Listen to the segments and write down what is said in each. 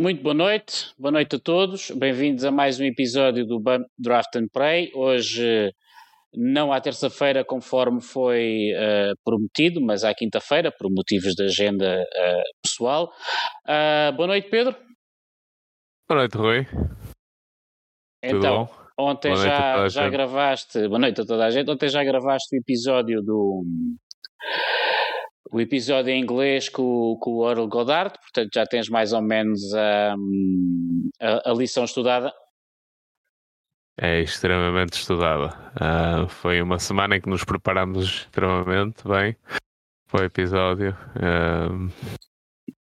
Muito boa noite, boa noite a todos, bem-vindos a mais um episódio do Bump Draft and Play. Hoje, não à terça-feira, conforme foi uh, prometido, mas à quinta-feira, por motivos de agenda uh, pessoal. Uh, boa noite, Pedro. Boa noite, Rui. Então, ontem já, já gravaste, boa noite a toda a gente, ontem já gravaste o episódio do o episódio em inglês com, com o Earl Goddard, portanto já tens mais ou menos um, a, a, lição estudada. É extremamente estudada. Uh, foi uma semana em que nos preparamos extremamente bem para o episódio. Uh,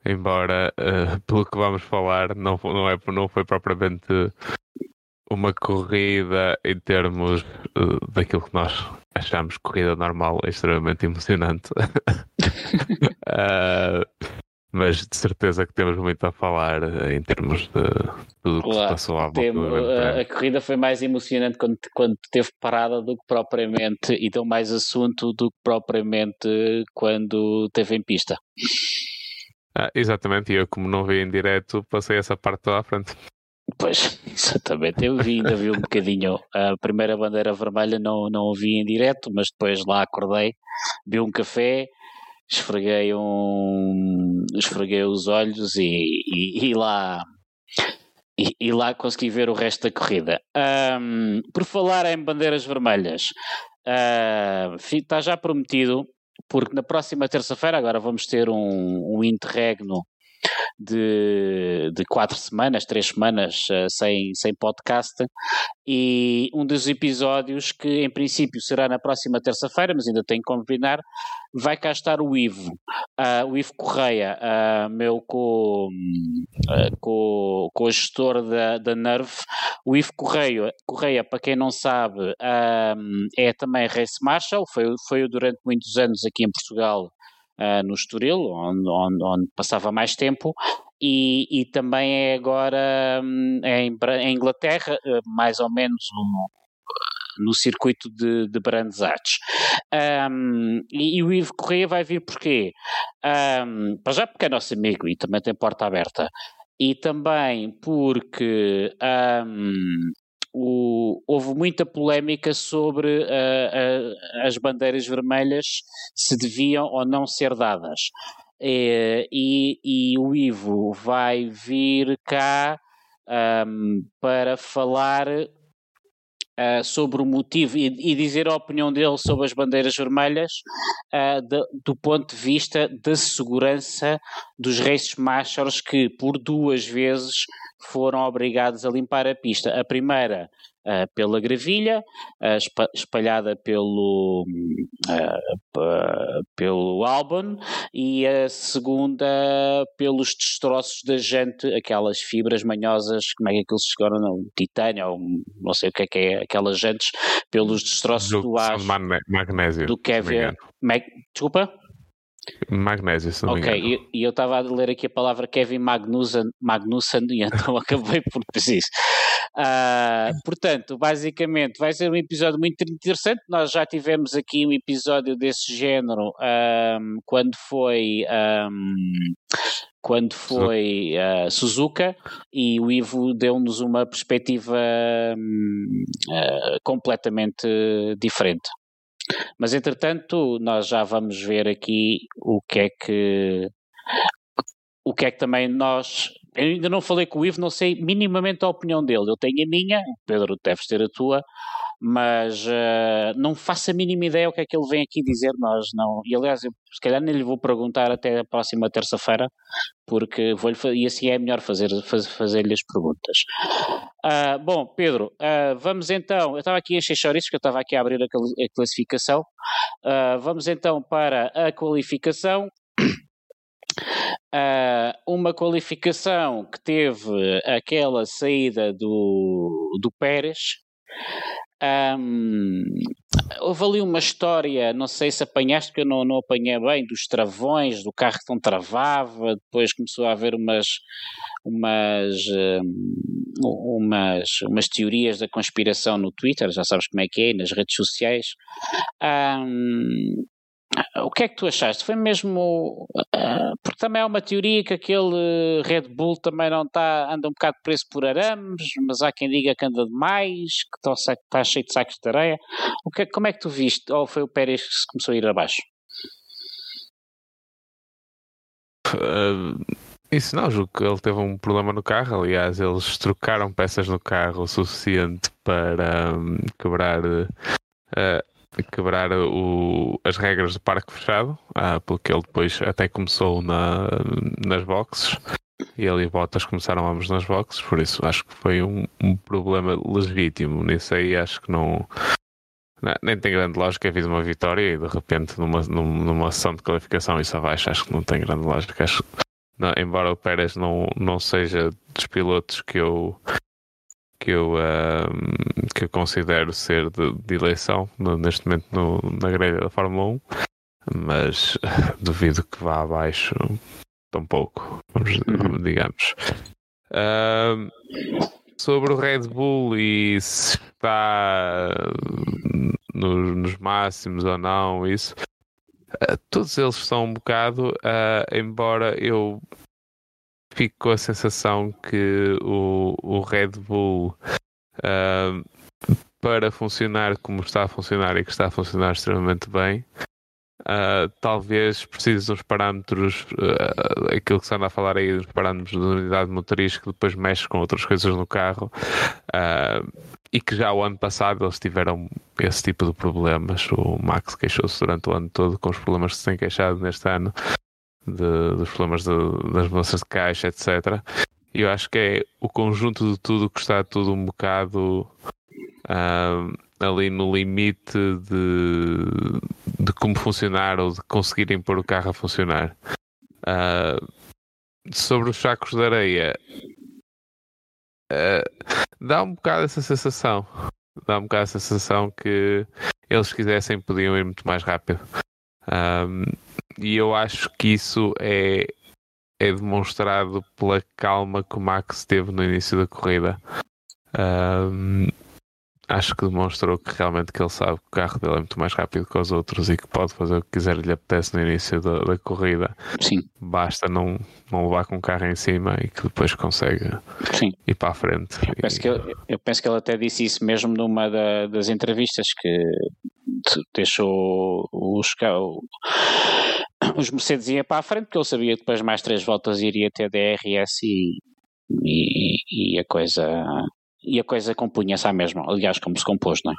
embora, uh, pelo que vamos falar, não, não, é, não foi propriamente uma corrida em termos uh, daquilo que nós achamos corrida normal é extremamente emocionante. uh, mas de certeza que temos muito a falar uh, em termos de tudo o que se passou à volta a, a, corrida foi mais emocionante quando, quando teve parada do que propriamente e deu mais assunto do que propriamente quando teve em pista. Ah, exatamente, e eu como não vi em direto passei essa parte toda à frente. Pois, exatamente. Eu vi, ainda vi um bocadinho a primeira bandeira vermelha, não, não vi em direto, mas depois lá acordei, vi um café, esfreguei um esfreguei os olhos e, e, e lá e, e, lá consegui ver o resto da corrida. Um, por falar em bandeiras vermelhas, uh, está já prometido, porque na próxima terça-feira agora vamos ter um, um interregno de, de quatro semanas, três semanas uh, sem, sem podcast, e um dos episódios que em princípio será na próxima terça-feira, mas ainda tenho que combinar, vai cá estar o Ivo, uh, o Ivo Correia, uh, meu co, uh, co, co gestor da, da Nerve. O Ivo Correia, Correia, para quem não sabe, é também Race Marshal, foi, foi durante muitos anos aqui em Portugal uh, no Estoril, onde, onde, onde, passava mais tempo, e, e também é agora um, em, Inglaterra, uh, mais ou menos no, no circuito de, de Brands Arts. Um, e, e, o Ivo Correia vai vir porquê? Um, para já porque é nosso amigo e também tem porta aberta. E também porque um, o, houve muita polémica sobre uh, uh, as bandeiras vermelhas se deviam ou não ser dadas. E, e, e o Ivo vai vir cá um, para falar Uh, sobre o motivo e, e, dizer a opinião dele sobre as bandeiras vermelhas uh, de, do ponto de vista da segurança dos races masters que por duas vezes foram obrigados a limpar a pista. A primeira uh, pela gravilha, uh, espalhada pelo, uh, pelo Albon, e a segunda pelos destroços da gente, aquelas fibras manhosas, como é que aquilo se chegou, não, titânio, ou não sei o que é que é, aquelas jantes, pelos destroços do, do ar. Magnésio. Do Kevin. Desculpa? Magnésio, se não Ok, e, eu estava a ler aqui a palavra Kevin Magnussen, Magnussen e então acabei por dizer isso. Uh, portanto, basicamente, vai ser um episódio muito interessante. Nós já tivemos aqui um episódio desse género um, quando foi. Um, quando foi uh, Suzuka e o Ivo deu-nos uma perspectiva uh, completamente diferente. Mas entretanto, nós já vamos ver aqui o que é que o que é que também nós. Eu ainda não falei com o Ivo, não sei minimamente a opinião dele. Eu tenho a minha, Pedro, deves ter a tua, mas uh, não faço a mínima ideia o que é que ele vem aqui dizer. Nós não. E aliás, eu, se calhar nem lhe vou perguntar até a próxima terça-feira, porque vou-lhe e assim é melhor fazer, faz, fazer-lhe as perguntas. Uh, bom, Pedro, uh, vamos então. Eu estava aqui a encher chouriços, que eu estava aqui a abrir a, a classificação. vamos então para a qualificação. Uh, uma qualificação que teve aquela saída do, do Pérez. Um, houve ali uma história, não sei se apanhaste, porque eu não, não apanhei bem, dos travões, do carro que não travava, depois começou a haver umas, umas, umas, umas teorias da conspiração no Twitter, já sabes como é que é, nas redes sociais. Um, o que é que tu achaste? Foi mesmo. Uh, porque também há uma teoria que aquele Red Bull também não está. anda um bocado preso por arames, mas há quem diga que anda demais, que está, está cheio de sacos de areia. O que, como é que tu viste? Ou foi o Pérez que se começou a ir abaixo? Uh, isso não, julgo que ele teve um problema no carro. Aliás, eles trocaram peças no carro o suficiente para um, quebrar. Uh, quebrar o, as regras do parque fechado, uh, porque ele depois até começou na, nas boxes e ele e Bottas começaram ambos nas boxes, por isso acho que foi um, um problema legítimo. Nisso aí acho que não, não, nem tem grande lógica. Fiz uma vitória e de repente numa, numa sessão de qualificação isso abaixo, acho que não tem grande lógica. Acho, não, embora o Pérez não, não seja dos pilotos que eu que eu, uh, que eu considero ser de, de eleição neste momento no, na grelha da Fórmula 1, mas uh, duvido que vá abaixo tão pouco, uhum. digamos. Uh, sobre o Red Bull e se está nos, nos máximos ou não, isso. Uh, todos eles são um bocado, uh, embora eu fico com a sensação que o, o Red Bull, uh, para funcionar como está a funcionar e que está a funcionar extremamente bem, Uh, talvez precise uns parâmetros, uh, aquilo que se anda a falar aí, dos parâmetros de unidade motriz que depois mexe com outras coisas no carro e que já o ano passado eles tiveram esse tipo de problemas. O Max queixou-se durante o ano todo com os problemas que se tem queixado neste ano de, dos problemas de, das mudanças de caixa, etc. E eu acho que é o conjunto de tudo que está tudo um bocado uh, ali no limite de, de como funcionar ou de conseguirem pôr o carro a funcionar. Uh, sobre os sacos de areia, uh, dá um bocado essa sensação. Dá um bocado essa sensação que eles quisessem podiam ir muito mais rápido. Um, e eu acho que isso é, é demonstrado pela calma que o Max teve no início da corrida. Um, acho que demonstrou que realmente que ele sabe que o carro dele é muito mais rápido que os outros e que pode fazer o que quiser lhe apetece no início da, da corrida. Sim. Basta não, não levar com o carro em cima e que depois consegue Sim. ir para a frente. Eu penso, que ele, eu penso que ele até disse isso mesmo numa da, das entrevistas que deixou os, os Mercedes iam para a frente porque ele sabia que depois mais três voltas iria ter DRS e, e, e a coisa e a coisa compunha-se à mesma, aliás, como se compôs, não é?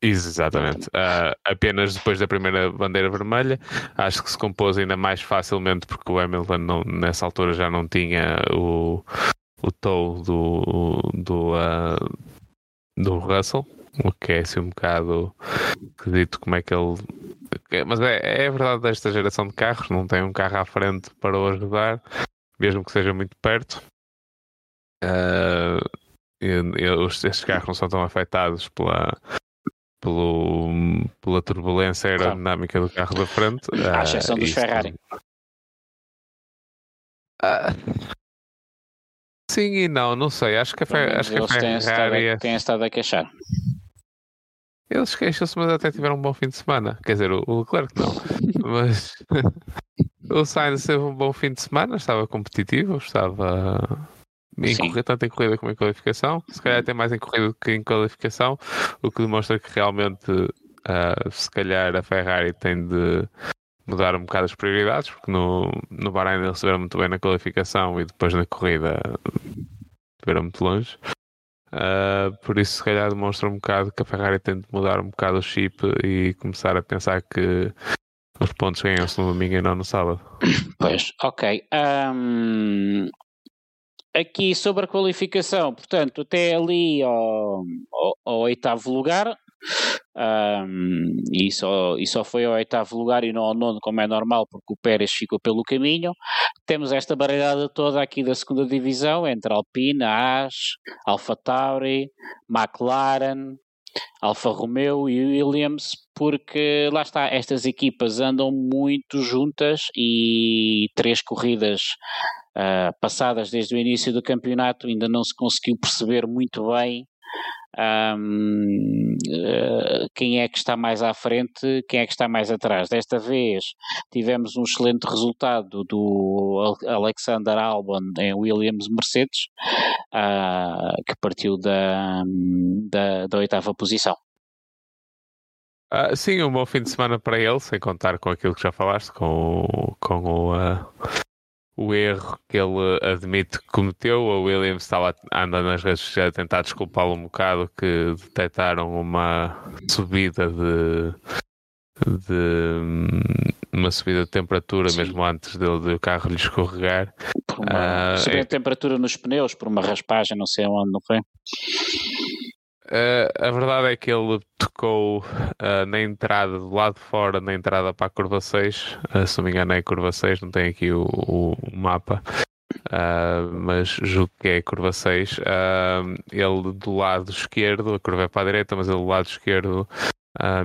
Exatamente. Uh, apenas depois da primeira bandeira vermelha, acho que se compôs ainda mais facilmente porque o Hamilton não, nessa altura já não tinha o, o tow do, do, uh, do Russell, o que é assim um bocado acredito como é que ele. Mas é, é verdade desta geração de carros, não tem um carro à frente para o ajudar, mesmo que seja muito perto. Uh, estes carros não são tão afetados pela, pelo, pela turbulência aerodinâmica do carro da frente. À exceção uh, dos Ferrari. Uh, sim e não, não sei. Acho que a, acho que a Ferrari. Têm estado, a, têm estado a queixar. Eles queixam-se, mas até tiveram um bom fim de semana. Quer dizer, o, Leclerc não. mas o Sainz teve um bom fim de semana, estava competitivo, estava em corrida, tanto em corrida como em qualificação. Se calhar até mais em corrida do que em qualificação, o que demonstra que realmente, uh, se calhar, a Ferrari tem de mudar um bocado as prioridades, porque no, no Bahrein eles estiveram muito bem na qualificação e depois na corrida estiveram muito longe. Uh, por isso, se calhar, demonstra um bocado que a Ferrari tem de mudar um bocado o chip e começar a pensar que os pontos ganham-se no domingo e não no sábado. Pois, ok. Um, aqui sobre a qualificação, portanto, até ali ao, ao, ao oitavo lugar, um, e, só, e só foi ao oitavo lugar e não ao nono, como é normal, porque o Pérez ficou pelo caminho. Temos esta baralhada toda aqui da segunda divisão, entre Alpine, Haas, Alfa Tauri, McLaren, Alfa Romeo e Williams, porque lá está, estas equipas andam muito juntas e três corridas uh, passadas desde o início do campeonato ainda não se conseguiu perceber muito bem um, uh, quem é que está mais à frente, quem é que está mais atrás. Desta vez tivemos um excelente resultado do Alexander Albon em Williams Mercedes, uh, que partiu da, da, da oitava posição. Uh, sim, um bom fim de semana para ele, sem contar com aquilo que já falaste, com, o, com o, uh, o erro que ele admite que cometeu. O Williams estava andando nas redes sociais a tentar desculpá-lo um bocado, que detectaram uma subida de, de uma subida de temperatura Sim. mesmo antes dele do carro lhe escorregar. Por uma uh, subida é... de temperatura nos pneus, por uma raspagem, não sei onde, não foi? Uh, a verdade é que ele tocou uh, na entrada, do lado de fora, na entrada para a curva 6. Uh, se não me engano, é a curva 6, não tem aqui o, o mapa. mas julgo que é a curva 6. ele do lado esquerdo, a curva é para a direita, mas ele do lado esquerdo,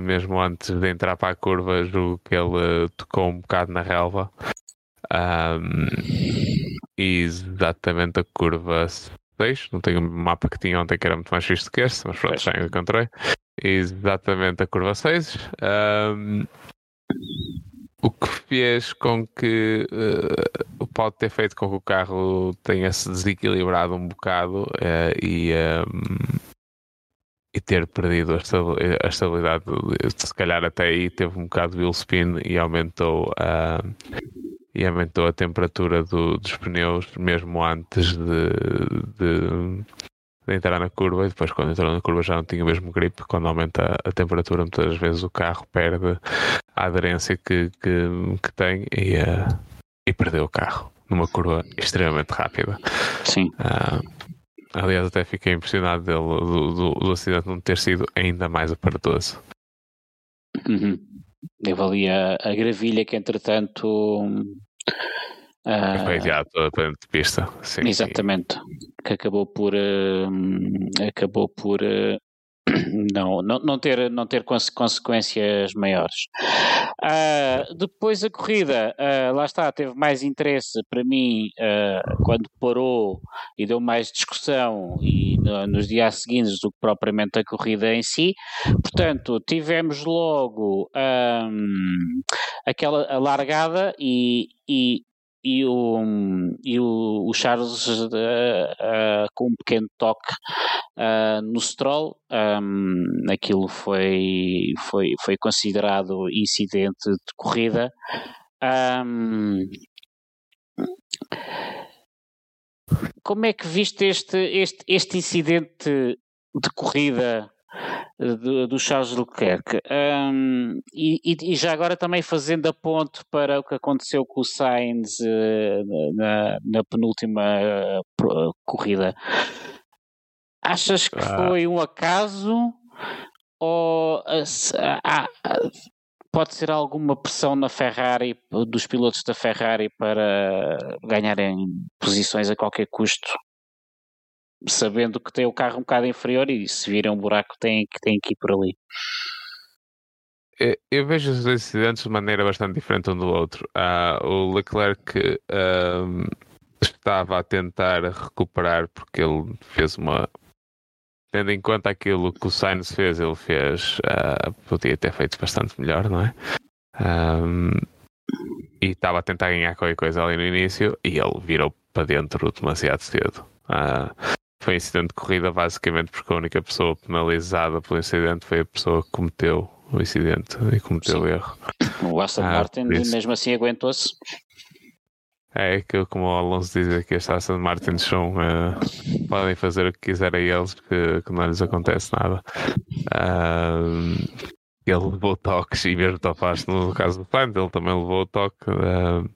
mesmo antes de entrar para a curva, julgo que ele tocou um bocado na relva. Um, exatamente a curva 6, não tenho o mapa que tinha ontem que era muito mais visto que este, mas pronto, já encontrei. Exatamente a curva 6. Um, o que fez com que uh, pode ter feito com que o carro tenha se desequilibrado um bocado uh, e, um, e ter perdido a estabilidade. Se calhar até aí teve um bocado de wheel spin e aumentou uh, e aumentou a temperatura do, dos pneus mesmo antes de, de, de, entrar na curva e depois quando entrou na curva já não tinha o mesmo grip. Quando aumenta a temperatura muitas vezes o carro perde a aderência que, que, que tem e, uh, e perdeu o carro numa curva extremamente rápida. Sim. Uh, aliás até fiquei impressionado dele, do, do, do acidente não ter sido ainda mais aparatoso. Uhum. Teve ali a, a gravilha que entretanto Uh, foi enviado para de pista. Sim, exatamente. Sim. Que acabou por. Uh, acabou por. Uh, não, não, não, ter, não ter consequências maiores. Uh, depois a corrida, uh, lá está, teve mais interesse para mim uh, quando parou e deu mais discussão e no, nos dias seguintes do que propriamente a corrida em si. Portanto, tivemos logo um, aquela largada e, e e o, e o, o Charles uh, uh, com um pequeno toque uh, no Stroll. Um, aquilo foi, foi, foi considerado incidente de corrida. Um, como é que viste este, este, este incidente de corrida do, do Charles Leclerc. Um, e, e, já agora também fazendo a ponte para o que aconteceu com o Sainz uh, na, na, penúltima uh, corrida. Achas que ah. foi um acaso ou uh, pode ser alguma pressão na Ferrari, dos pilotos da Ferrari para ganharem posições a qualquer custo? Sabendo que tem o carro um bocado inferior e se virem um buraco tem, tem que ir por ali. Eu vejo os dois incidentes de maneira bastante diferente um do outro. Uh, o Leclerc uh, estava a tentar recuperar porque ele fez uma. Tendo em conta aquilo que o Sainz fez, ele fez. Uh, podia ter feito bastante melhor, não é? Um, e estava a tentar ganhar qualquer coisa ali no início e ele virou para dentro demasiado cedo. Uh, foi incidente de corrida basicamente porque a única pessoa penalizada pelo incidente foi a pessoa que cometeu o incidente e cometeu o erro. O Aston ah, Martin mesmo assim aguentou-se. É que como o Alonso diz aqui, estes Aston Martins são uh, podem fazer o que quiserem eles que, que não lhes acontece nada. Uh, ele levou toques e mesmo topaste no caso do Plant, ele também levou o toque. Uh,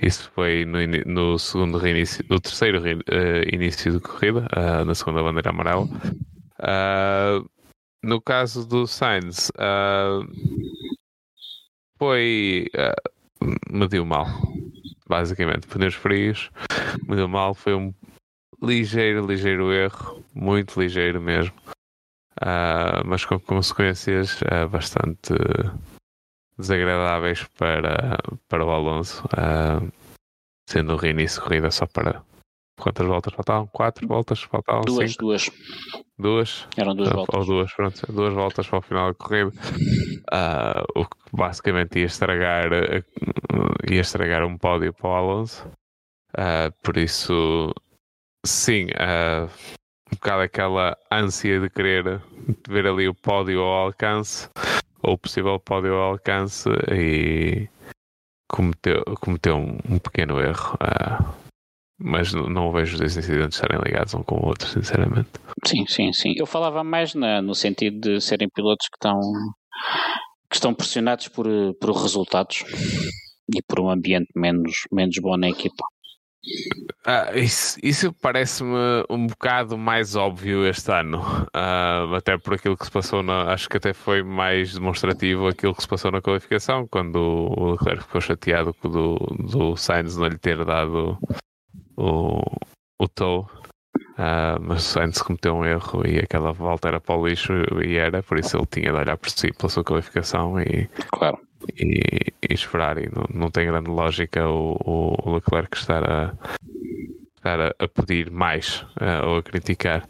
isso foi no, no segundo reinício, no terceiro uh, início de corrida, uh, na segunda bandeira amarela. Uh, no caso do Sainz, foi. mediu mal, basicamente. Pneus frios, mediu mal. Foi um ligeiro, ligeiro erro, muito ligeiro mesmo. mas com consequências bastante desagradáveis para, para o Alonso, uh, sendo o reinício de corrida só para quantas voltas faltavam? Quatro voltas? Faltavam duas, cinco? duas. Duas? Eram duas Ou- voltas. Ou duas, pronto. Duas voltas para o final da corrida. Ah, o que basicamente ia estragar, ia estragar um pódio para o Alonso. Ah, por isso, sim, ah, um bocado aquela ânsia de querer ver ali o pódio ao alcance, ou possível pódio ao alcance, e cometeu, cometeu um, um pequeno erro. ah, mas não, não vejo os dois incidentes estarem ligados um com o outro, sinceramente. Sim, sim, sim. Eu falava mais na- no sentido de serem pilotos que estão, que estão pressionados por, eh, por resultados e por um ambiente menos, menos bom na equipa. Ah, isso isso parece-me um bocado mais óbvio este ano, Ah, até por aquilo que se passou na. Acho que até foi mais demonstrativo aquilo que se passou na qualificação, quando o Leclerc ficou chateado do, do Sainz não lhe ter dado o, o tow. Ah, mas o Sainz cometeu um erro e aquela volta era para o lixo e era, por isso ele tinha de olhar por si pela sua qualificação e, Claro. E, e esperar. E não, não tem grande lógica o, o- Leclerc estar a, estar a, a pedir mais ah, ou a criticar.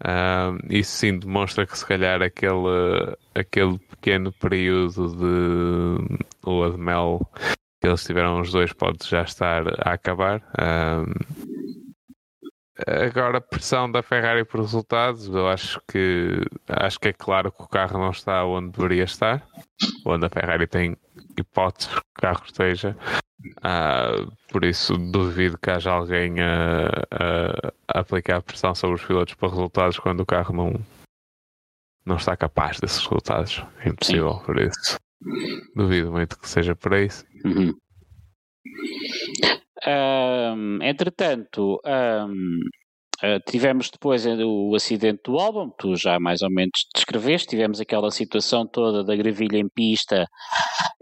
Ah, isso sim demonstra que se calhar aquele, aquele pequeno período de lua de mel que eles tiveram os dois pode já estar a acabar. Ah, Agora, pressão da Ferrari por resultados, eu acho que acho que é claro que o carro não está onde deveria estar, onde a Ferrari tem hipóteses que o carro esteja. Ah, por isso, duvido que haja alguém a, a- a aplicar pressão sobre os pilotos para resultados quando o carro não, não está capaz desses resultados. É impossível, por isso. Duvido muito que seja por isso. Uhum. Ahm, entretanto, ahm, ah, tivemos depois o acidente do álbum, tu já mais ou menos descreveste, tivemos aquela situação toda da gravilha em pista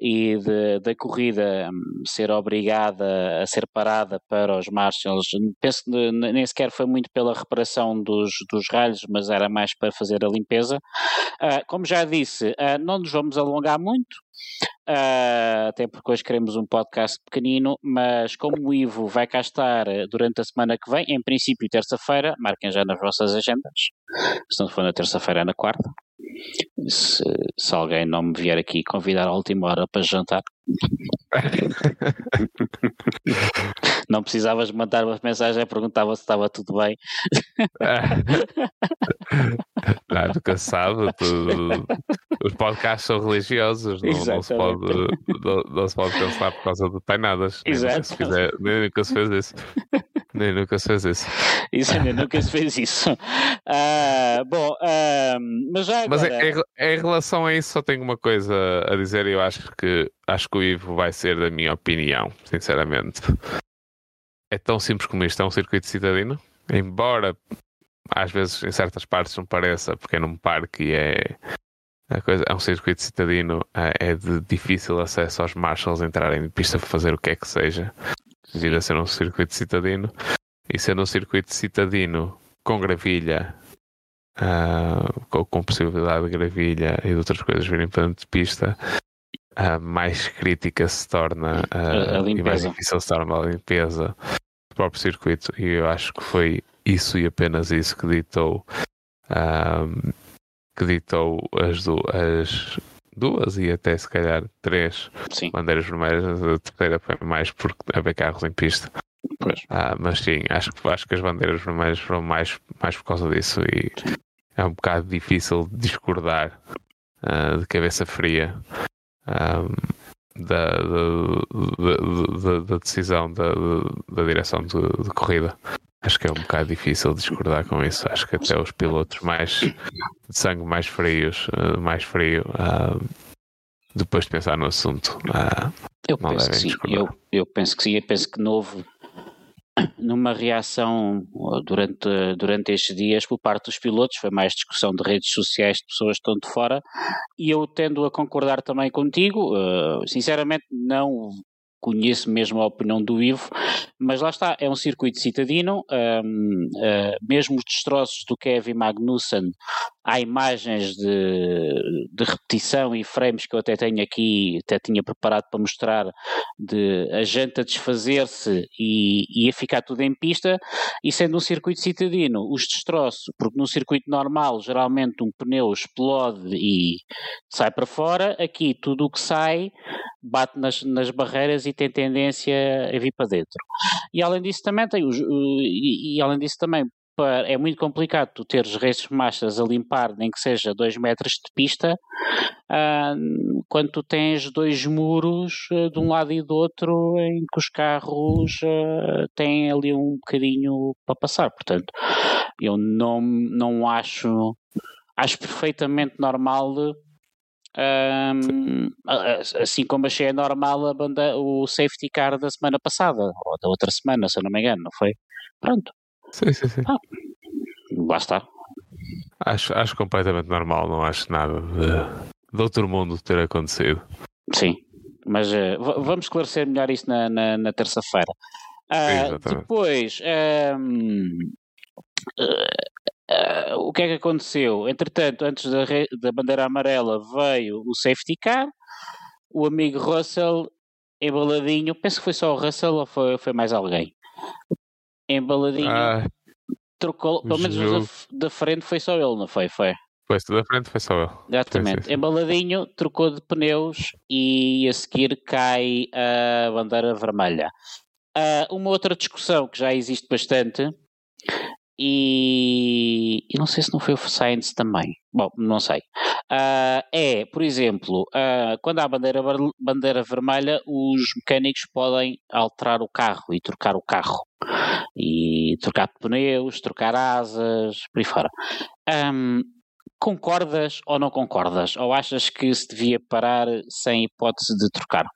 e de- da corrida ser obrigada a ser parada para os Marshalls. Penso que ne- nem sequer foi muito pela reparação dos, dos ralhos, mas era mais para fazer a limpeza. Ah, como já disse, ah, não nos vamos alongar muito. Ah, até porque hoje queremos um podcast pequenino, mas como o Ivo vai cá estar eh, durante a semana que vem, em princípio terça-feira, marquem já nas vossas agendas. Se não for na terça-feira, é na quarta. Se, se alguém não me vier aqui convidar à última hora para jantar, não precisavas mandar uma mensagem, perguntava se estava tudo bem. Não, nunca sabe. os podcasts são religiosos, não, não se pode, não, não se pode cancelar por causa de tainadas. Nem nem nunca se fez isso. Nem nunca se fez isso. Isso nunca se fez isso. Ah, bom, ah, mas já Mas agora... em, em- em relação a isso, só tenho uma coisa a dizer. e Eu acho que acho que o Ivo vai ser da minha opinião, sinceramente. É tão simples como isto. É um circuito citadino. Embora às vezes em certas partes não pareça, porque é num parque e é. A coisa, é um circuito citadino, é é de difícil acesso aos marshals entrarem de pista para fazer o que é que seja, devido a ser um circuito citadino. E sendo um circuito citadino com gravilha, ah, com, com possibilidade de gravilha e de outras coisas virem para dentro de pista, ah, mais crítica se torna A- a e mais difícil se torna a limpeza do próprio circuito. E eu acho que foi isso e apenas isso que ditou, ah, que ditou as, as duas e até se calhar três Sim, bandeiras vermelhas. A terceira foi mais por haver carros em pista. pois. Ah, mas sim, acho, que- acho que as bandeiras vermelhas foram mais, mais por causa disso e é um bocado difícil discordar ah, de cabeça fria ah, da, da, da- da- da decisão da, da direção de, de corrida. Acho que é um bocado difícil discordar com isso. Acho que até os pilotos mais de sangue mais frios, ah, mais frio, ah, depois de pensar no assunto, ah, Eu Não penso devem discordar. Eu, eu penso que sim. Eu penso que não houve numa reação uh, durante, durante estes dias por parte dos pilotos, foi mais discussão de redes sociais de pessoas que estão de fora, e eu tendo a concordar também contigo, uh, sinceramente não conheço mesmo a opinião do Ivo, mas lá está, é um circuito citadino, um, uh, mesmo os destroços do Kevin Magnussen há imagens de, de, repetição e frames que eu até tenho aqui, até tinha preparado para mostrar, de a janta desfazer-se e, e a ficar tudo em pista, e sendo um circuito citadino, os destroços, porque num circuito normal, geralmente um pneu explode e sai para fora, aqui tudo o que sai bate nas, nas barreiras e tem tendência a vir para dentro. E além disso também tem os, e, e além disso também é muito complicado tu teres restos machas a limpar, nem que seja 2 metros de pista, uh, quando tu tens dois muros uh, de um lado e do outro em que os carros uh, têm ali um bocadinho para passar. Portanto, eu não, não acho. Acho perfeitamente normal um, assim como achei normal a banda, o safety car da semana passada, ou da outra semana, se eu não me engano, não foi? Pronto. Sim, sim, sim. Ah, lá está. Acho, acho completamente normal, não acho nada de, de outro mundo ter acontecido. Sim, mas uh, vamos esclarecer melhor isso na, na, na terça-feira. Uh, depois, um, uh, o que é que aconteceu? Entretanto, antes da, da bandeira amarela veio o safety car, o amigo Russell embaladinho, penso que foi só o Russell ou foi, foi mais alguém? Embaladinho. Ah, trocou, pelo menos da, da frente foi só ele, não foi? Foi. Foi, da frente foi só ele. Exatamente. Sim, sim, sim. Embaladinho, trocou de pneus e a seguir cai a bandeira vermelha. Uh, uma outra discussão que já existe bastante e, e, não sei se não foi o Science também. Bom, não sei. Uh, é, por exemplo, uh, quando há bandeira, bandeira vermelha, os mecânicos podem alterar o carro e trocar o carro. E trocar pneus, trocar asas, por aí fora. Um, concordas ou não concordas? Ou achas que se devia parar sem hipótese de trocar?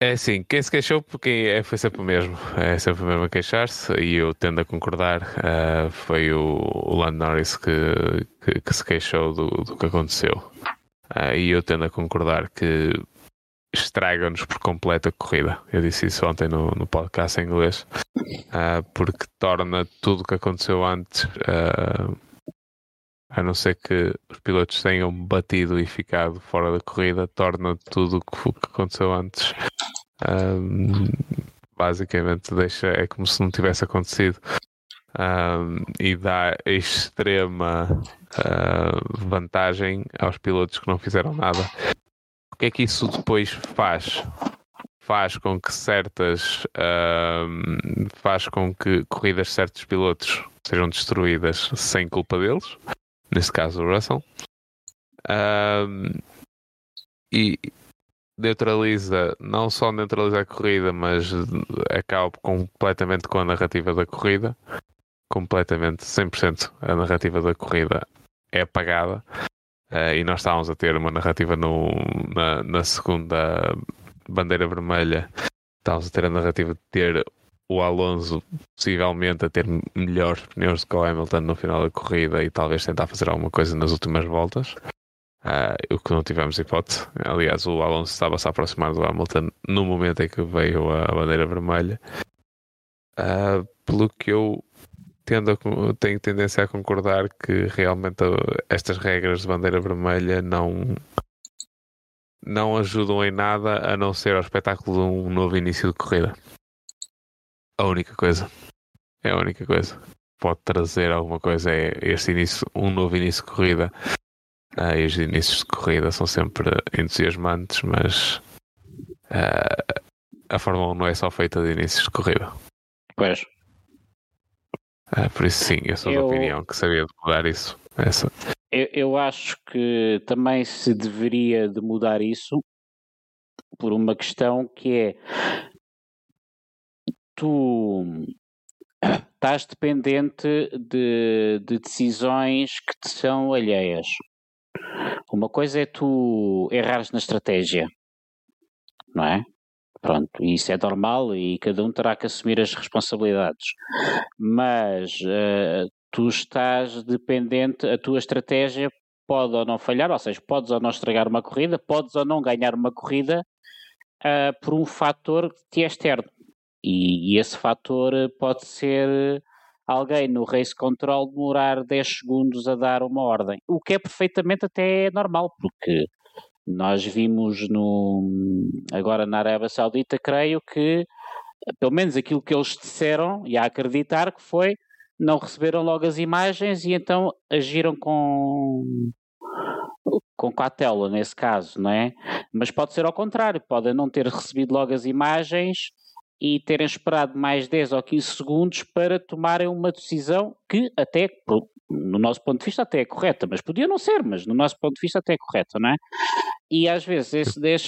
É assim, quem se queixou porque é, foi sempre o mesmo, é sempre o mesmo a queixar-se e eu tendo a concordar, uh, foi o, o Lando Norris que, que, que, se queixou do, do que aconteceu. Uh, e eu tendo a concordar que estraga-nos por completo a corrida. Eu disse isso ontem no, no podcast em inglês, uh, porque torna tudo o que aconteceu antes a não ser que os pilotos tenham batido e ficado fora da corrida, torna tudo o que, aconteceu antes. Um, basicamente deixa, é como se não tivesse acontecido. Um, e dá extrema uh, vantagem aos pilotos que não fizeram nada. O que é que isso depois faz? Faz com que certas uh, faz com que corridas de certos pilotos sejam destruídas sem culpa deles neste caso o Russell, um, e neutraliza, não só neutraliza a corrida, mas acaba completamente com a narrativa da corrida, completamente, 100% a narrativa da corrida é apagada. Uh, e nós estávamos a ter uma narrativa no, na, na segunda bandeira vermelha, estávamos a ter a narrativa de ter o Alonso possivelmente a ter melhores pneus do que o Hamilton no final da corrida e talvez tentar fazer alguma coisa nas últimas voltas. Uh, o que não tivemos hipótese. Aliás, o Alonso estava-se a aproximar do Hamilton no momento em que veio a bandeira vermelha. Uh, pelo que eu tendo a, tenho tendência a concordar que realmente estas regras de bandeira vermelha não não ajudam em nada a não ser ao espetáculo de um novo início de corrida. A única coisa. É a única coisa. Pode trazer alguma coisa. É este início, um novo início de corrida. Ah, e os inícios de corrida são sempre entusiasmantes, mas ah, a Fórmula 1 não é só feita de inícios de corrida. Pois. Ah, por isso sim, eu sou eu... da opinião que sabia de mudar isso. Essa. Eu, eu acho que também se deveria de mudar isso por uma questão que é tu estás dependente de, de decisões que te são alheias. Uma coisa é tu errares na estratégia, não é? Pronto, isso é normal e cada um terá que assumir as responsabilidades. Mas uh, tu estás dependente, a tua estratégia pode ou não falhar, ou seja, podes ou não estragar uma corrida, podes ou não ganhar uma corrida uh, por um fator que te é externo. E, e esse fator pode ser alguém no race control demorar 10 segundos a dar uma ordem, o que é perfeitamente até normal, porque nós vimos no, agora na Arábia Saudita, creio que, pelo menos aquilo que eles disseram, e a acreditar que foi, não receberam logo as imagens e então agiram com com cautela nesse caso, não é? Mas pode ser ao contrário, podem não ter recebido logo as imagens e terem esperado mais 10 ou 15 segundos para tomarem uma decisão que até, no nosso ponto de vista, até é correta, mas podia não ser, mas no nosso ponto de vista até é correta, não é? E às vezes esses 10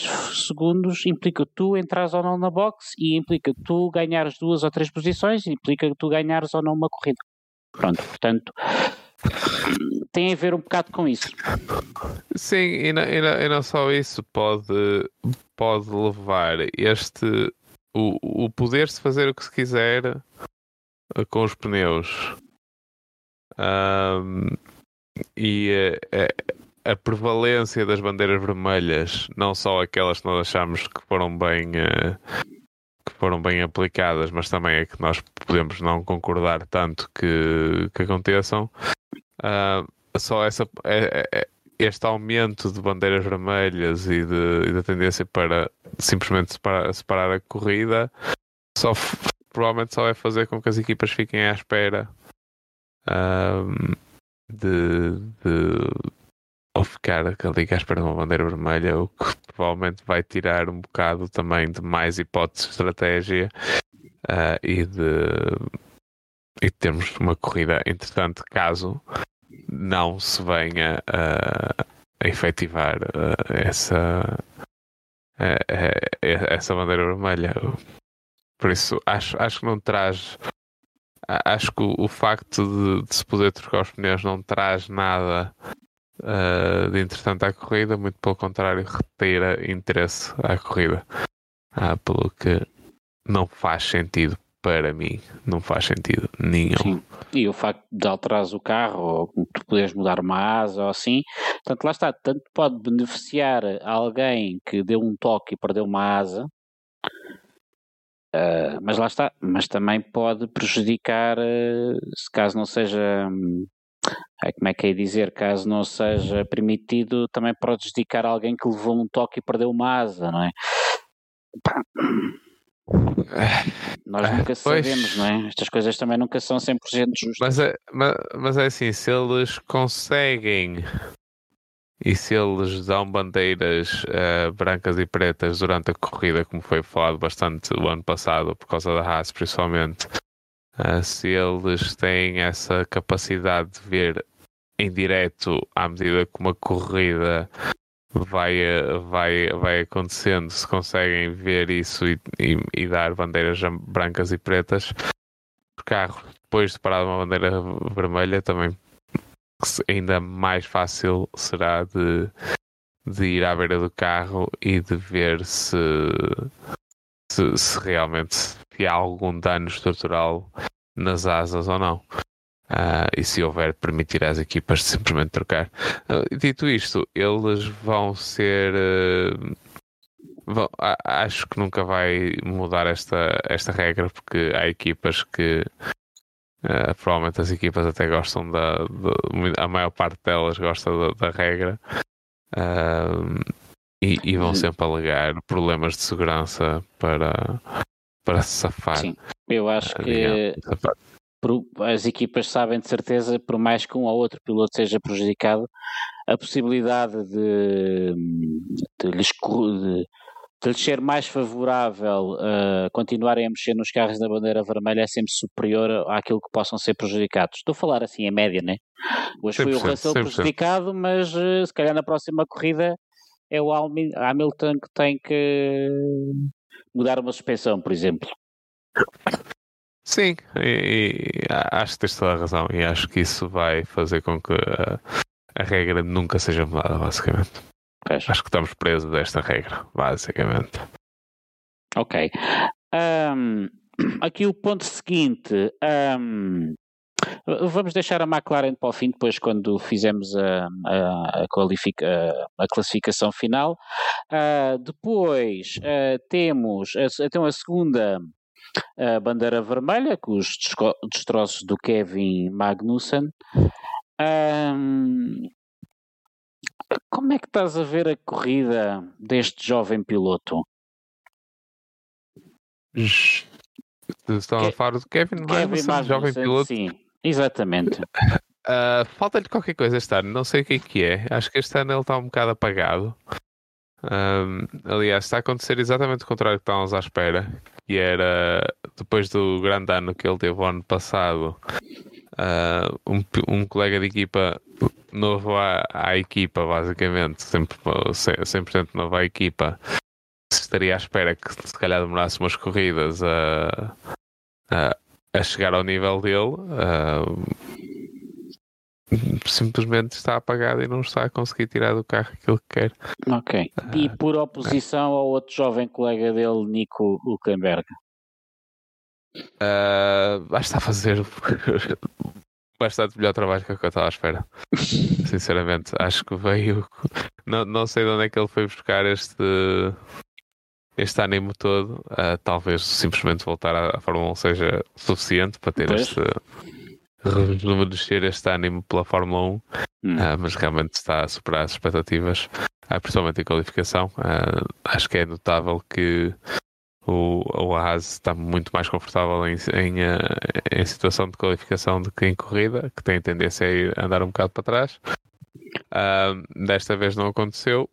segundos implica tu entrares ou não na box e implica tu ganhares duas ou três posições e implica tu ganhares ou não uma corrida. Pronto, portanto, tem a ver um bocado com isso. Sim, e não, e não, e não só isso, pode, pode levar este o, o poder-se fazer o que se quiser eh, com os pneus um, e a, a, prevalência das bandeiras vermelhas, não só aquelas que nós achamos que foram bem que foram bem aplicadas, mas também é que nós podemos não concordar tanto que, que aconteçam. Uh, só essa é, é, este aumento de bandeiras vermelhas e, de, e da tendência para simplesmente separar, separar a corrida só provavelmente só vai fazer com que as equipas fiquem à espera um, de, de ou ficar ali à espera de uma bandeira vermelha, o que provavelmente vai tirar um bocado também de mais hipóteses de estratégia uh, e de e termos uma corrida interessante caso não se venha a, a efetivar essa, essa bandeira vermelha. Por isso, acho, acho que não traz. Acho que o, o facto de, de, se poder trocar os pneus não traz nada uh, de interessante à corrida, muito pelo contrário, retira interesse à corrida. Ah, pelo que não faz sentido para mim não faz sentido nenhum. Sim. E o facto de alterares o carro, ou tu poderes mudar uma asa ou assim, tanto lá está, tanto pode beneficiar alguém que deu um toque e perdeu uma asa, uh, mas lá está, mas também pode prejudicar, uh, se caso não seja. Um, como é que é dizer, caso não seja permitido, também pode prejudicar alguém que levou um toque e perdeu uma asa, não é? Nós ah, nunca pois, sabemos, não é? Estas coisas também nunca são 100% justas. Mas é, mas, mas é assim, se eles conseguem e se eles dão bandeiras uh, brancas e pretas durante a corrida, como foi falado bastante o ano passado, por causa da Haas principalmente, uh, se eles têm essa capacidade de ver em direto à medida que uma corrida vai, vai, vai acontecendo, se conseguem ver isso e, e, e dar bandeiras brancas e pretas, o carro, depois de parar uma bandeira vermelha, também ainda mais fácil será de, de ir à beira do carro e de ver se, se, se realmente se há algum dano estrutural nas asas ou não. Uh, e se houver, permitir às equipas simplesmente trocar. Uh, dito isto, eles vão ser. Uh, vão, acho que nunca vai mudar esta, esta regra, porque há equipas que. provavelmente as equipas até gostam da. a maior parte delas gosta da, da regra. E, e, vão sempre alegar problemas de segurança para, para se safar. Sim, eu acho que as equipas sabem de certeza, por mais que um ou outro piloto seja prejudicado, a possibilidade de, de, lhes, de, de lhes ser mais favorável uh, continuarem a mexer nos carros da bandeira vermelha é sempre superior àquilo que possam ser prejudicados. Estou a falar assim em média, né? Hoje foi o Russell prejudicado, mas uh, se calhar na próxima corrida é o Hamilton que tem que mudar uma suspensão, por exemplo. Sim, e, e, acho que tens toda a razão e acho que isso vai fazer com que a, a regra nunca seja mudada, basicamente. Acho que estamos presos a esta regra, basicamente. Ok. Um, aqui o ponto seguinte. Um, vamos deixar a McLaren para o fim, depois quando fizemos a, a, a, a classificação final. Uh, depois uh, temos então a segunda a bandeira vermelha, com os destroços do Kevin Magnussen. Um, como é que estás a ver a corrida deste jovem piloto? Estão a falar do Kevin, Kevin Magnussen, jovem piloto? Sim, exatamente. Uh, Falta-lhe qualquer coisa este ano, não sei o que é que é. Acho que este ano ele está um bocado apagado. Um, aliás, está a acontecer exatamente o contrário que estávamos à espera. Que era depois do grande ano que ele teve ano passado, uh, um, um, colega de equipa novo à, à equipa, basicamente, sempre 100% novo à equipa, estaria à espera que se calhar demorasse umas corridas a, a, a chegar ao nível dele. Uh, simplesmente está apagado e não está a conseguir tirar do carro aquilo que quer. Ok. E ah, por oposição ao outro jovem colega dele, Nico Hulkenberg? Uh, está a fazer bastante melhor trabalho que o que eu estava à espera. Sinceramente, acho que veio. Não, não sei de onde é que ele foi buscar este, este ânimo todo. Uh, talvez simplesmente voltar à Fórmula 1 seja suficiente para ter pois. este rejuvenescer este ânimo pela Fórmula 1, hum. uh, mas realmente está a superar as expectativas, uh, principalmente em qualificação. Uh, acho que é notável que o, o Haas está muito mais confortável em, em, em, situação de qualificação do que em corrida, que tem tendência a ir andar um bocado para trás. desta vez não aconteceu.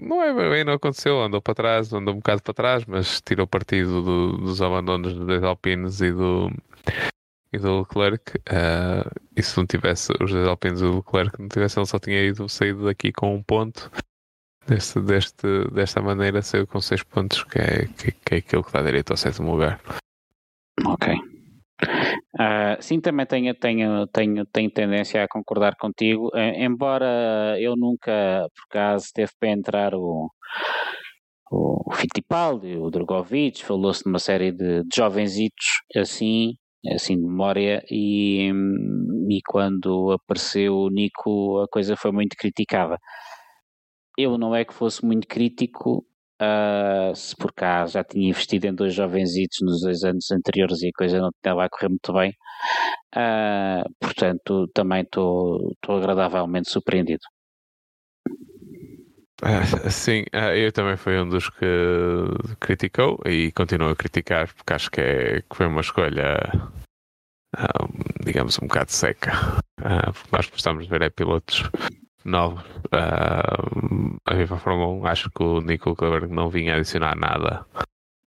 Não é bem, não aconteceu, andou para trás, andou um bocado para trás, mas tirou partido do, dos abandonos dos Alpines e do, e do Leclerc. Uh, e se não tivesse os dois Alpines e o Leclerc, não tivesse, ele só tinha ido saído daqui com um ponto. Deste, deste, desta maneira, saiu com seis pontos, que é, que, que é aquilo que dá direito ao sétimo lugar. Ok. Uh, sim, também tenho, tenho, tenho, tenho tendência a concordar contigo, uh, embora eu nunca, por acaso, teve para entrar o, o Fittipaldi, o Drogovic, falou-se de uma série de, de jovenzitos assim, assim de memória, e, e quando apareceu o Nico a coisa foi muito criticada. Eu não é que fosse muito crítico, Uh, se por cá já tinha investido em dois jovenzitos nos dois anos anteriores e a coisa não estava a correr muito bem, uh, portanto também estou agradavelmente surpreendido. Uh, sim, eu também fui um dos que criticou e continuo a criticar porque acho que, é, que foi uma escolha, digamos, um bocado seca. porque nós gostamos de ver é pilotos novos uh, a Viva Fórmula 1. Acho que o Nico Kleberg não vinha adicionar nada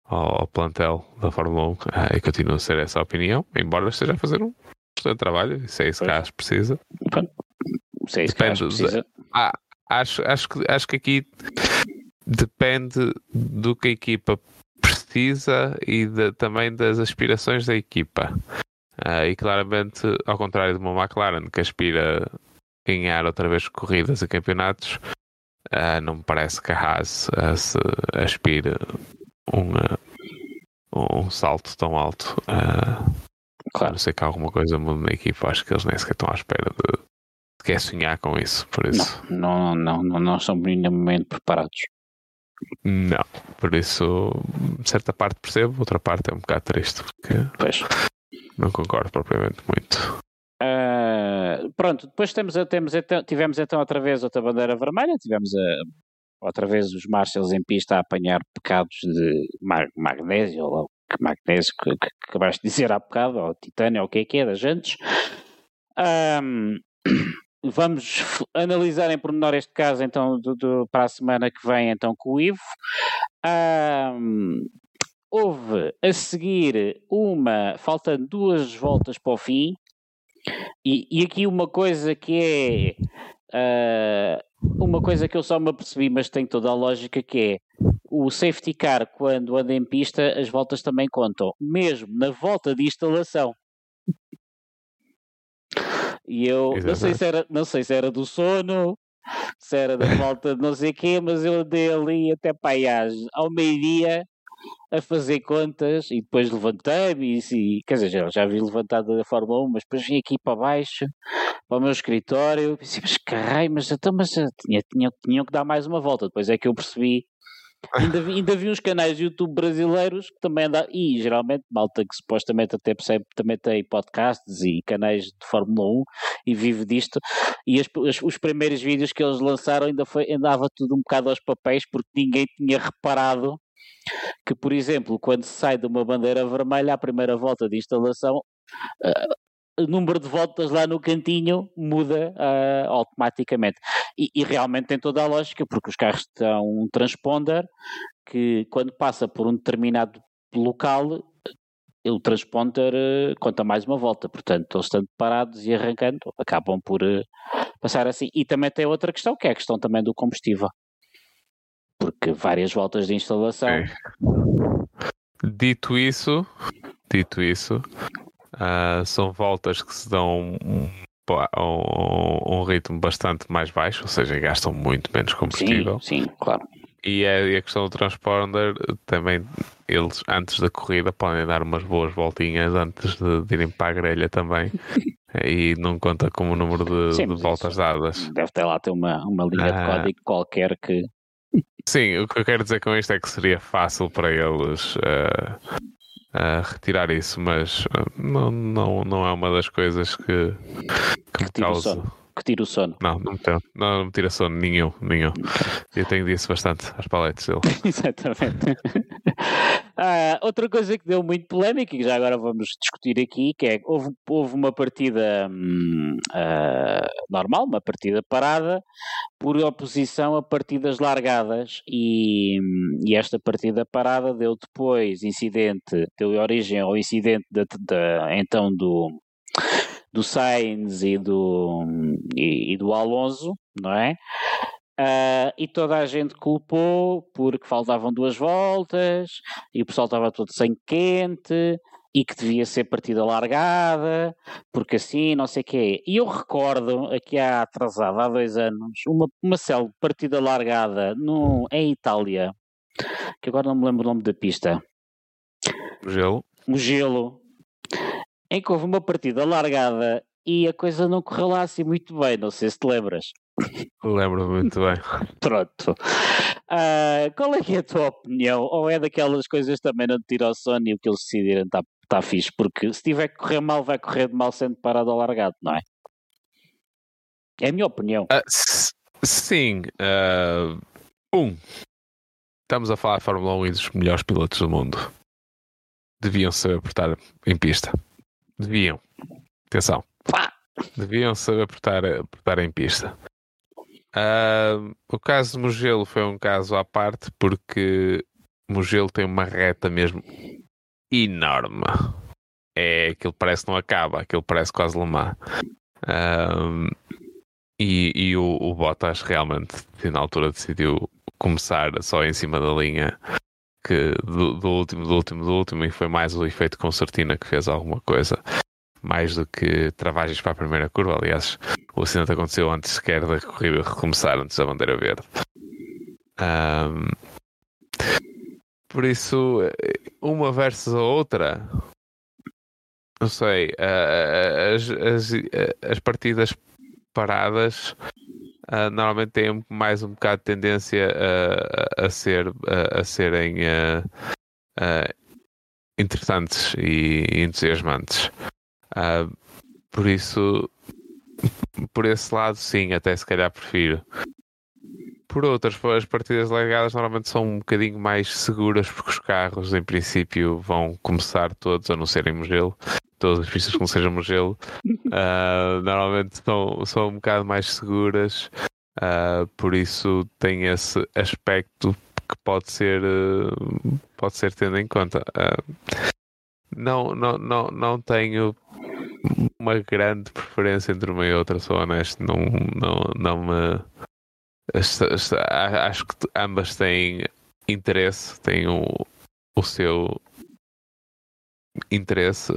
ao, plantel da Fórmula 1 uh, ah, e continua a ser essa a opinião, embora esteja a fazer um excelente trabalho, se é isso que acho precisa. Se é isso Depende, que precisa. Ah, acho, acho, que, acho que aqui depende do que a equipa precisa e de, também das aspirações da equipa. Uh, e claramente, ao contrário de uma McLaren que aspira ganhar outra vez corridas e campeonatos, uh, não me parece que a Haas uh, se aspire um, uh, um salto tão alto. claro, não sei que alguma coisa muda na equipa, acho que eles nem sequer estão à espera de, de quer sonhar com isso, por isso. Não, não, não, não, são minimamente preparados. Não, por isso, certa parte percebo, outra parte é um bocado triste, porque pois. não concordo propriamente muito. Pronto, depois temos, temos, então, tivemos então outra vez outra bandeira vermelha, tivemos a, outra vez os Marshalls em pista a apanhar pecados de mag, magnésio, ou que magnésio que, que, que acabaste de dizer há bocado, ou titânio, ou o que é que é, das jantes. Um, vamos analisar em pormenor este caso então do, do, para a semana que vem então com o Ivo. Um, houve a seguir uma, faltam duas voltas para o fim, e, e aqui uma coisa que é uh, uma coisa que eu só me apercebi, mas tem toda a lógica, que é o safety car, quando anda em pista, as voltas também contam, mesmo na volta de instalação. E eu não sei, se era, não sei se era do sono, se era da volta de não sei o quê, mas eu andei ali até para ao meio-dia a fazer contas e depois levantei-me e, quer dizer, já, já vi levantado da Fórmula 1, mas depois vim aqui para baixo, para o meu escritório, pensei, mas caralho, mas, então, mas eh, tinha, tinha, tinham que dar mais uma volta. Depois é que eu percebi ainda, vi, ainda vi uns canais de YouTube brasileiros que também andam, e geralmente malta que supostamente até percebe, também tem podcasts e canais de Fórmula 1 e vive disto, e as, as, os primeiros vídeos que eles lançaram ainda foi, andava tudo um bocado aos papéis porque ninguém tinha reparado que, por exemplo, quando se sai de uma bandeira vermelha à primeira volta de instalação, uh, o número de voltas lá no cantinho muda uh, automaticamente. E, e, realmente tem toda a lógica, porque os carros têm um transponder que, quando passa por um determinado local, o transponder uh, conta mais uma volta. Portanto, eles estando parados e arrancando, acabam por uh, passar assim. E também tem outra questão, que é a questão também do combustível. Porque várias voltas de instalação. É. Dito isso, dito isso, Uh, são voltas que se dão um, um, um, ritmo bastante mais baixo, ou seja, gastam muito menos combustível. Sim, sim, claro. E a, e a questão do transponder, também eles antes da corrida podem dar umas boas voltinhas antes de, de irem para a grelha também. e não conta como o número de, sim, de voltas dadas. Deve ter lá ter uma, uma linha de ah. código qualquer que. Sim, o que eu quero dizer com isto é que seria fácil para eles uh, a retirar isso, mas uh, não, não, não é uma das coisas que, que, que me causa que tira o sono. Não, não me, tira, não, não me tira sono, nenhum, nenhum. Eu tenho disso bastante às paletes dele. Exatamente. ah, outra coisa que deu muito polémica, e que já agora vamos discutir aqui, que é houve, houve uma partida hum, uh, normal, uma partida parada, por oposição a partidas largadas, e, hum, e esta partida parada deu depois incidente, deu origem ao incidente de, de, de então do do Sainz e do, e, e do Alonso, não é? Uh, e toda a gente culpou porque faltavam duas voltas e o pessoal estava todo sem quente e que devia ser partida largada, porque assim, não sei o quê. E eu recordo, aqui há atrasado, há dois anos, uma, uma célebre partida largada no, em Itália, que agora não me lembro o nome da pista. Mugello. Mugello em que houve uma partida largada e a coisa não correu lá assim muito bem, não sei se te lembras. Lembro muito bem. Pronto. Uh, qual é que é a tua opinião? Ou é daquelas coisas também não te tira o sono e o que eles decidirem está tá fixe? Porque se tiver que correr mal, vai correr de mal sendo parado ou largado, não é? É a minha opinião. Uh, sim. Uh, um. Estamos a falar de Fórmula 1 e dos melhores pilotos do mundo. Deviam saber apertar em pista. Deviam. Atenção. Deviam saber apertar, apertar em pista. Uh, o caso de Mugello foi um caso à parte porque Mugello tem uma reta mesmo enorme. É, aquilo parece que não acaba, aquilo parece quase Le Mans. Uh, e, e o, o Bottas realmente, na altura, decidiu começar só em cima da linha que do, do, último, do último, do último, e foi mais o efeito concertina que fez alguma coisa, mais do que travagens para a primeira curva. Aliás, o acidente aconteceu antes sequer da corrida recomeçar, antes da bandeira verde. Um, por isso, uma versus a outra, não sei, as, as, as partidas paradas uh, normalmente têm mais um bocado de tendência a, a, ser, a, a serem uh, uh, interessantes e entusiasmantes. por isso, por esse lado, sim, até se calhar prefiro. Por outras, as partidas largadas normalmente são um bocadinho mais seguras porque os carros, em princípio, vão começar todos a não serem modelo todas as pistas que não sejam gelo, uh, normalmente são, são um bocado mais seguras, uh, por isso tem esse aspecto que pode ser, uh, pode ser tendo em conta. não, não, não, não tenho uma grande preferência entre uma e outra, sou honesto, não, não, não me. Acho que ambas têm interesse, têm o, o seu interesse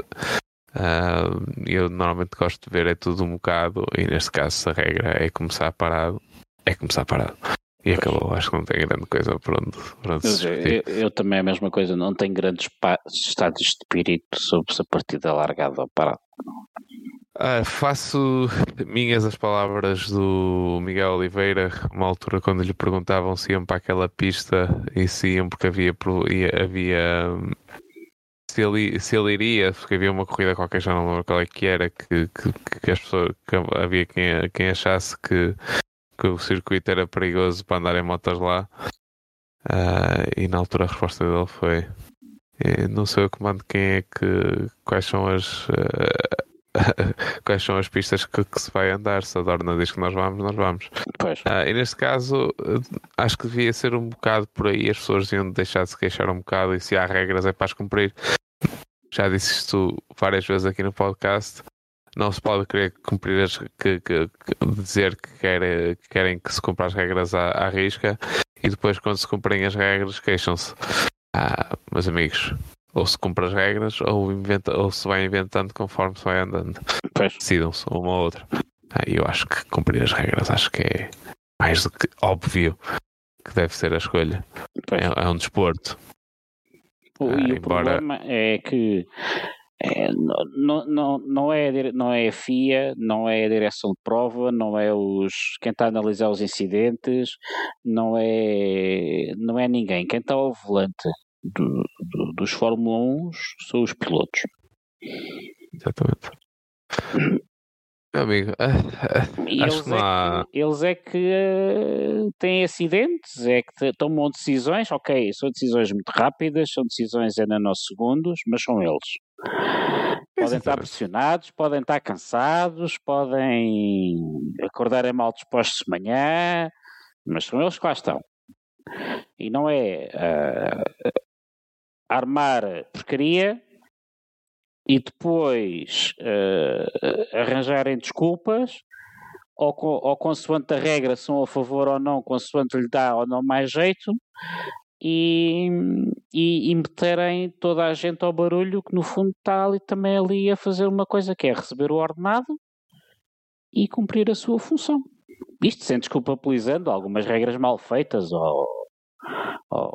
Uh, eu normalmente gosto de ver é tudo um bocado, e neste caso, a regra é começar parado, é começar parado. E acabou, acho que não tem grande coisa por onde, por onde se eu, eu, também é a mesma coisa, não tenho grandes estados de espírito sobre se a partida largada ou parada. Uh, faço minhas as palavras do Miguel Oliveira, uma altura quando lhe perguntavam se iam para aquela pista e se iam porque havia, havia se ele, se ele iria, porque havia uma corrida qualquer, já não lembro qual é que era, que, que, que as pessoas que havia quem, quem achasse que, que o circuito era perigoso para andar em motos lá. Uh, e na altura a resposta dele foi não sei o comando quem é que quais são as uh, quais são as pistas que, que, se vai andar. Se a Dorna diz que nós vamos, nós vamos. Uh, e neste caso, uh, acho que devia ser um bocado por aí. As pessoas deviam deixar de se queixar um bocado e se há regras é para as cumprir. Já disse isto várias vezes aqui no podcast. Não se pode querer cumprir as, que, que, que dizer que, quer, que, querem que se cumpra as regras à, à risca e depois, quando se cumprem as regras, queixam-se. Ah, meus amigos, ou se cumpre as regras ou, inventa, ou se vai inventando conforme se vai andando. Decidam-se uma ou outra. Ah, eu acho que cumprir as regras acho que é mais do que óbvio que deve ser a escolha. É, é, um desporto. O, ah, e o embora... problema é que é, não, não, não, é, não é a FIA, não é a direção de prova, não é os, quem está a analisar os incidentes, não é, não é ninguém. Quem está ao volante do, do, dos Fórmula 1 são os pilotos. Exatamente. Meu amigo, eles, que É que, eles é que uh, têm acidentes, é que tomam decisões, ok, são decisões muito rápidas, são decisões em nanosegundos, mas são eles. Podem estar pressionados, podem estar cansados, podem acordar mal dispostos de manhã, mas são eles que lá estão. E não é uh, armar porcaria e depois uh, arranjarem desculpas ou, ou consoante a regra são a favor ou não, consoante lhe dá ou não mais jeito e, e, e meterem toda a gente ao barulho que no fundo está ali também ali a fazer uma coisa que é receber o ordenado e cumprir a sua função. Isto sem desculpabilizando algumas regras mal feitas ou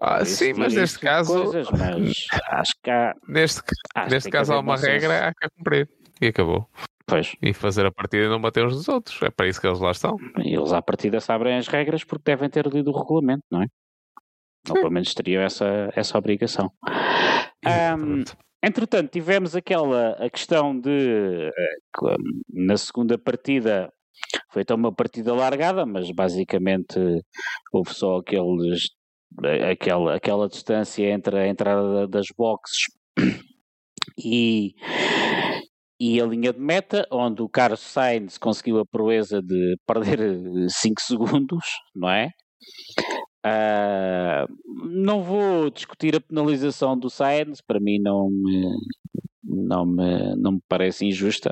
ah, sim, mas neste tipo caso. Coisas, mas acho que há. Neste, neste caso há uma regra há que cumprir. E acabou. Pois. E fazer a partida e não bater uns dos outros. É para isso que eles lá estão. E eles à partida sabem as regras porque devem ter lido o regulamento, não é? Ou pelo menos teriam essa, essa obrigação. Um, entretanto, tivemos aquela a questão de eh, na segunda partida foi então uma partida largada, mas basicamente houve só aqueles aquela, aquela distância entre a entrada das boxes e, e a linha de meta, onde o Carlos Sainz conseguiu a proeza de perder 5 segundos, não é? Uh, não vou discutir a penalização do Sainz, para mim não me, não me, não me parece injusta.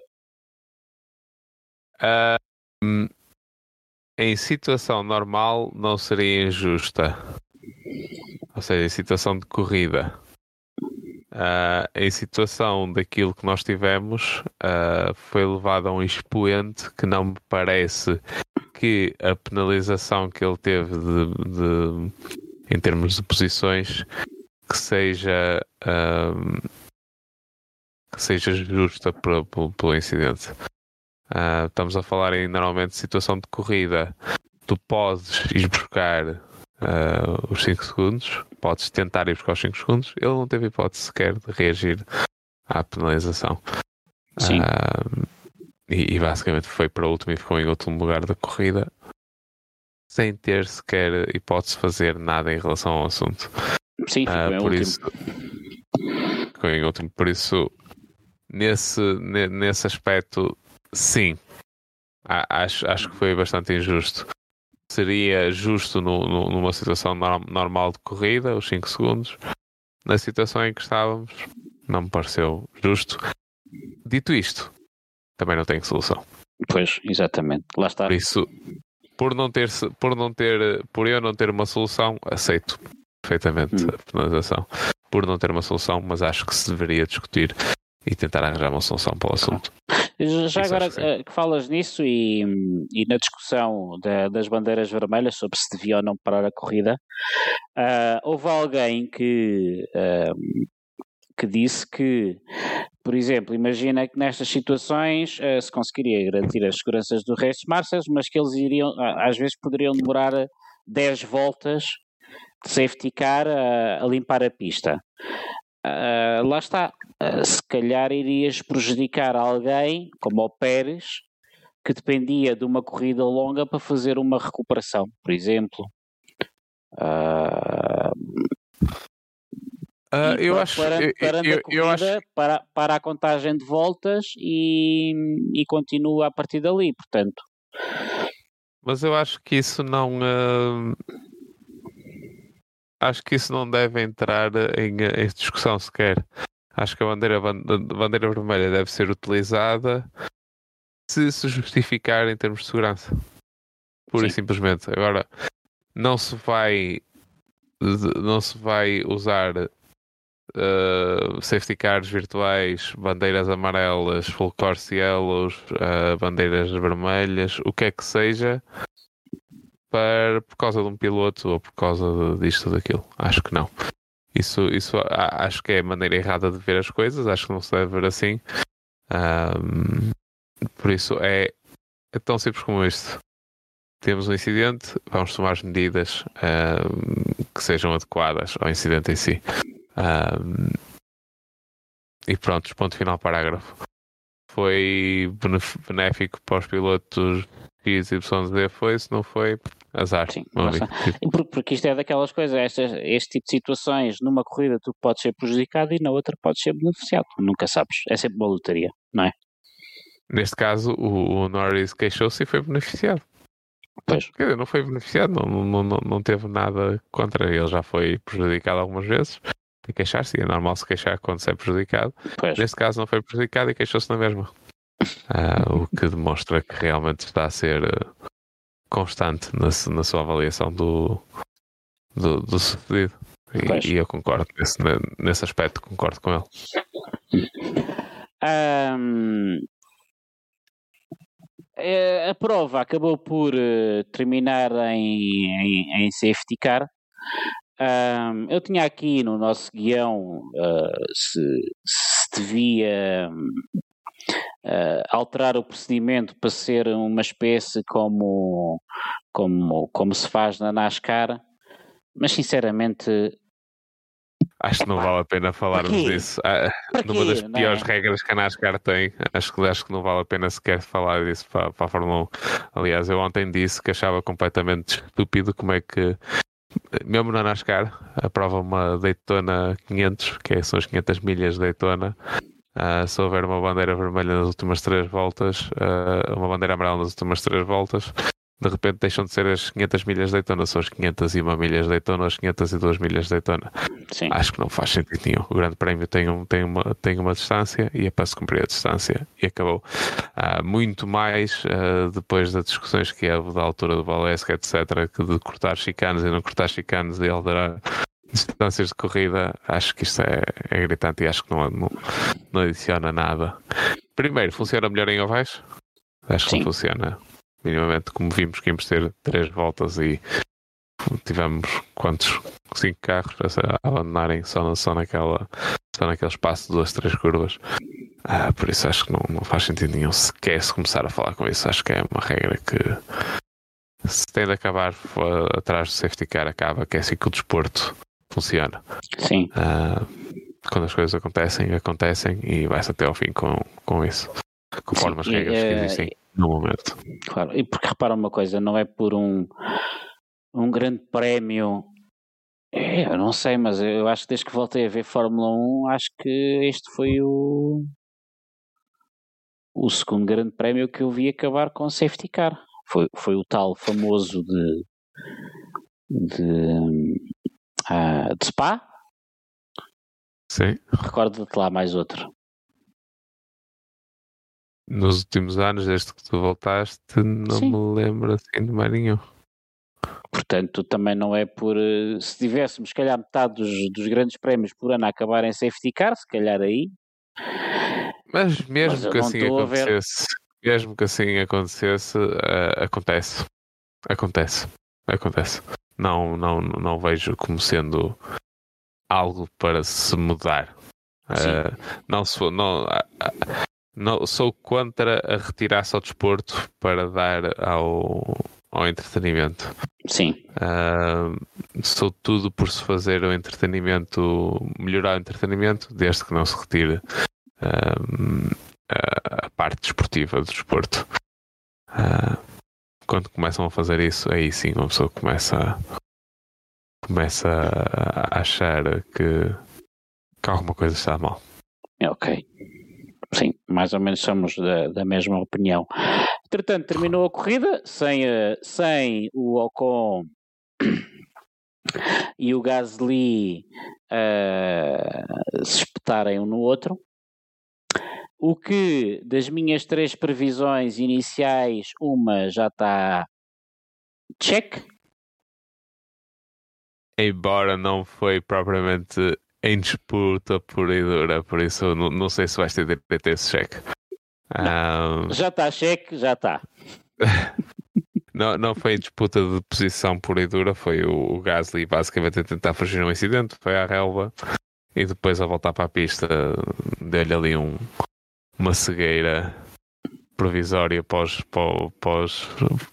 Uh, em situação normal não seria injusta. Ou seja, em situação de corrida. Uh, em situação daquilo que nós tivemos, uh, foi levado a um expoente que não me parece que a penalização que ele teve de, de em termos de posições que seja uh, que seja justa pelo, incidente. estamos a falar em normalmente situação de corrida. Tu podes ir buscar uh, os 5 segundos, podes tentar ir buscar os 5 segundos. Ele não teve hipótese sequer de reagir à penalização. Sim. Uh, e, e, basicamente foi para o último e ficou em último lugar da corrida, sem ter sequer hipótese de fazer nada em relação ao assunto. Sim, ficou uh, em por último. Isso, ficou em último. Por isso, nesse, nesse aspecto, sim. Acho, acho que foi bastante injusto seria justo no, no, numa situação normal de corrida, os 5 segundos. Na situação em que estávamos, não me pareceu justo. Dito isto, também não tenho solução. Pois, exatamente. Lá está. Por isso, por não ter, por não ter, por eu não ter uma solução, aceito perfeitamente hum. a penalização. Por não ter uma solução, mas acho que se deveria discutir e tentar arranjar uma solução para o assunto. Já agora que, que falas nisso e, e na discussão de, das bandeiras vermelhas sobre se devia ou não parar a corrida, uh, houve alguém que uh, que disse que, por exemplo, imagina que nestas situações uh, se conseguiria garantir as seguranças do resto de marchas, mas que eles iriam, às vezes poderiam demorar 10 voltas de safety car a, a limpar a pista. Uh, lá está, se calhar irias prejudicar alguém, como o Pérez, que dependia de uma corrida longa para fazer uma recuperação, por exemplo. Uh, Uh, eu para, acho para, para eu, corrida, eu acho... para, para a contagem de voltas e, e continua a partir dali, portanto. Mas eu acho que isso não uh, acho que isso não deve entrar em, em discussão sequer. Acho que a bandeira, a bandeira vermelha deve ser utilizada se se justificar em termos de segurança. Pura Sim. e simplesmente. Agora, não se vai não se vai usar uh, safety cars virtuais, bandeiras amarelas, full course yellows, uh, bandeiras vermelhas, o que é que seja, para, por causa de um piloto ou por causa disto ou daquilo. Acho que não. Isso, isso acho que é a maneira errada de ver as coisas, acho que não se deve ver assim. Um, por isso é, é tão simples como isto temos um incidente, vamos tomar as medidas um, que sejam adequadas ao incidente em si. Um, e pronto, ponto final parágrafo. Foi benéfico para os pilotos X, Y, Z, foi, se não foi, azar. Sim, porque isto é daquelas coisas, estas, este tipo de situações, numa corrida tu podes ser prejudicado e na outra podes ser beneficiado, nunca sabes, é sempre uma lotaria, não é? Neste caso, o, o Norris queixou-se e foi beneficiado. Pois. Quer dizer, não foi beneficiado, não, não, não, não teve nada contra ele, já foi prejudicado algumas vezes. E queixar-se, é normal se queixar quando se é prejudicado. Pois. Neste caso não foi prejudicado e queixou-se na mesma. Uh, o que demonstra que realmente está a ser uh, constante na, na, sua avaliação do, do, do sucedido. E, e, eu concordo nesse, nesse aspecto, concordo com ele. Um, a prova acabou por uh, terminar em, em, em, safety car. Um, eu tinha aqui no nosso guião uh, se, se, devia uh, alterar o procedimento para ser uma espécie como, como, como se faz na NASCAR, mas sinceramente Acho que não vale a pena falarmos disso. Ah, numa das piores é? regras que a NASCAR tem, acho que, acho que não vale a pena sequer falar disso para, para a Fórmula 1. Aliás, eu ontem disse que achava completamente estúpido como é que, mesmo na NASCAR, aprova uma Daytona 500, que é, são as 500 milhas de Daytona, Uh, se houver uma bandeira vermelha nas últimas três voltas, uh, uma bandeira amarela nas últimas três voltas, de repente deixam de ser as 500 milhas de Daytona, são as 501 milhas de Daytona, as 502 milhas de Daytona. Sim. Acho que não faz sentido nenhum. O Grande Prémio tem, um, tem, uma, tem uma distância e é para se cumprir a distância e acabou. Uh, muito mais uh, depois das discussões que houve da altura do Valesca, etc., que de cortar chicanes e não cortar chicanes e alterar distâncias de corrida, acho que isto é, é gritante e acho que não, não, não adiciona nada. Primeiro, funciona melhor em ovais? Acho que Sim. não funciona minimamente, como vimos que íamos ter três voltas e tivemos quantos? Cinco carros a abandonarem só, só, naquela, só naquele espaço de duas, três curvas. Ah, por isso acho que não, não faz sentido nenhum sequer se começar a falar com isso. Acho que é uma regra que se tem de acabar atrás do safety car, acaba, que é assim que o desporto funciona. Sim. Ah, quando as coisas acontecem, acontecem e vai-se até ao fim com, com isso. Conforme Sim, as regras que existem no momento. Claro, e porque repara uma coisa, não é por um, um grande prémio. É, eu não sei, mas eu acho que desde que voltei a ver Fórmula 1, acho que este foi o o segundo grande prémio que eu vi acabar com safety car. Foi, foi o tal famoso de de, uh, de Spa. Sim. Recorda-te lá mais outro nos últimos anos, desde que tu voltaste, não Sim. me lembro assim de mais nenhum. Portanto, também não é por. Eh, se tivéssemos, se calhar, metade dos, dos grandes prémios por ano a acabar em safety car, se calhar aí. Mas mesmo Mas que assim acontecesse, mesmo que assim acontecesse, uh, acontece. Acontece. Acontece. Não, não, não vejo como sendo algo para se mudar. Uh, não, sou, não, não, sou contra a retirar-se ao desporto para dar ao, ao entretenimento. Sim. Uh, sou tudo por se fazer o entretenimento, melhorar o entretenimento, desde que não se retire a parte desportiva do desporto. quando começam a fazer isso, aí sim uma pessoa começa a, começa a achar que, que alguma coisa está mal. É ok. Sim, mais ou menos somos da, da mesma opinião. Entretanto, terminou a corrida sem, eh, sem o Ocon e o Gasly uh, se espetarem um no outro. O que das minhas três previsões iniciais, uma já está check. Embora não foi propriamente em disputa pura e dura, por isso não, não sei se vais ter de ter esse cheque. Um... Já está cheque, já está. não, não foi em disputa de posição pura e dura, foi o, o Gasly basicamente a tentar fugir um incidente, foi à relva e depois a voltar para a pista deu-lhe ali um, uma cegueira provisória pós, pós,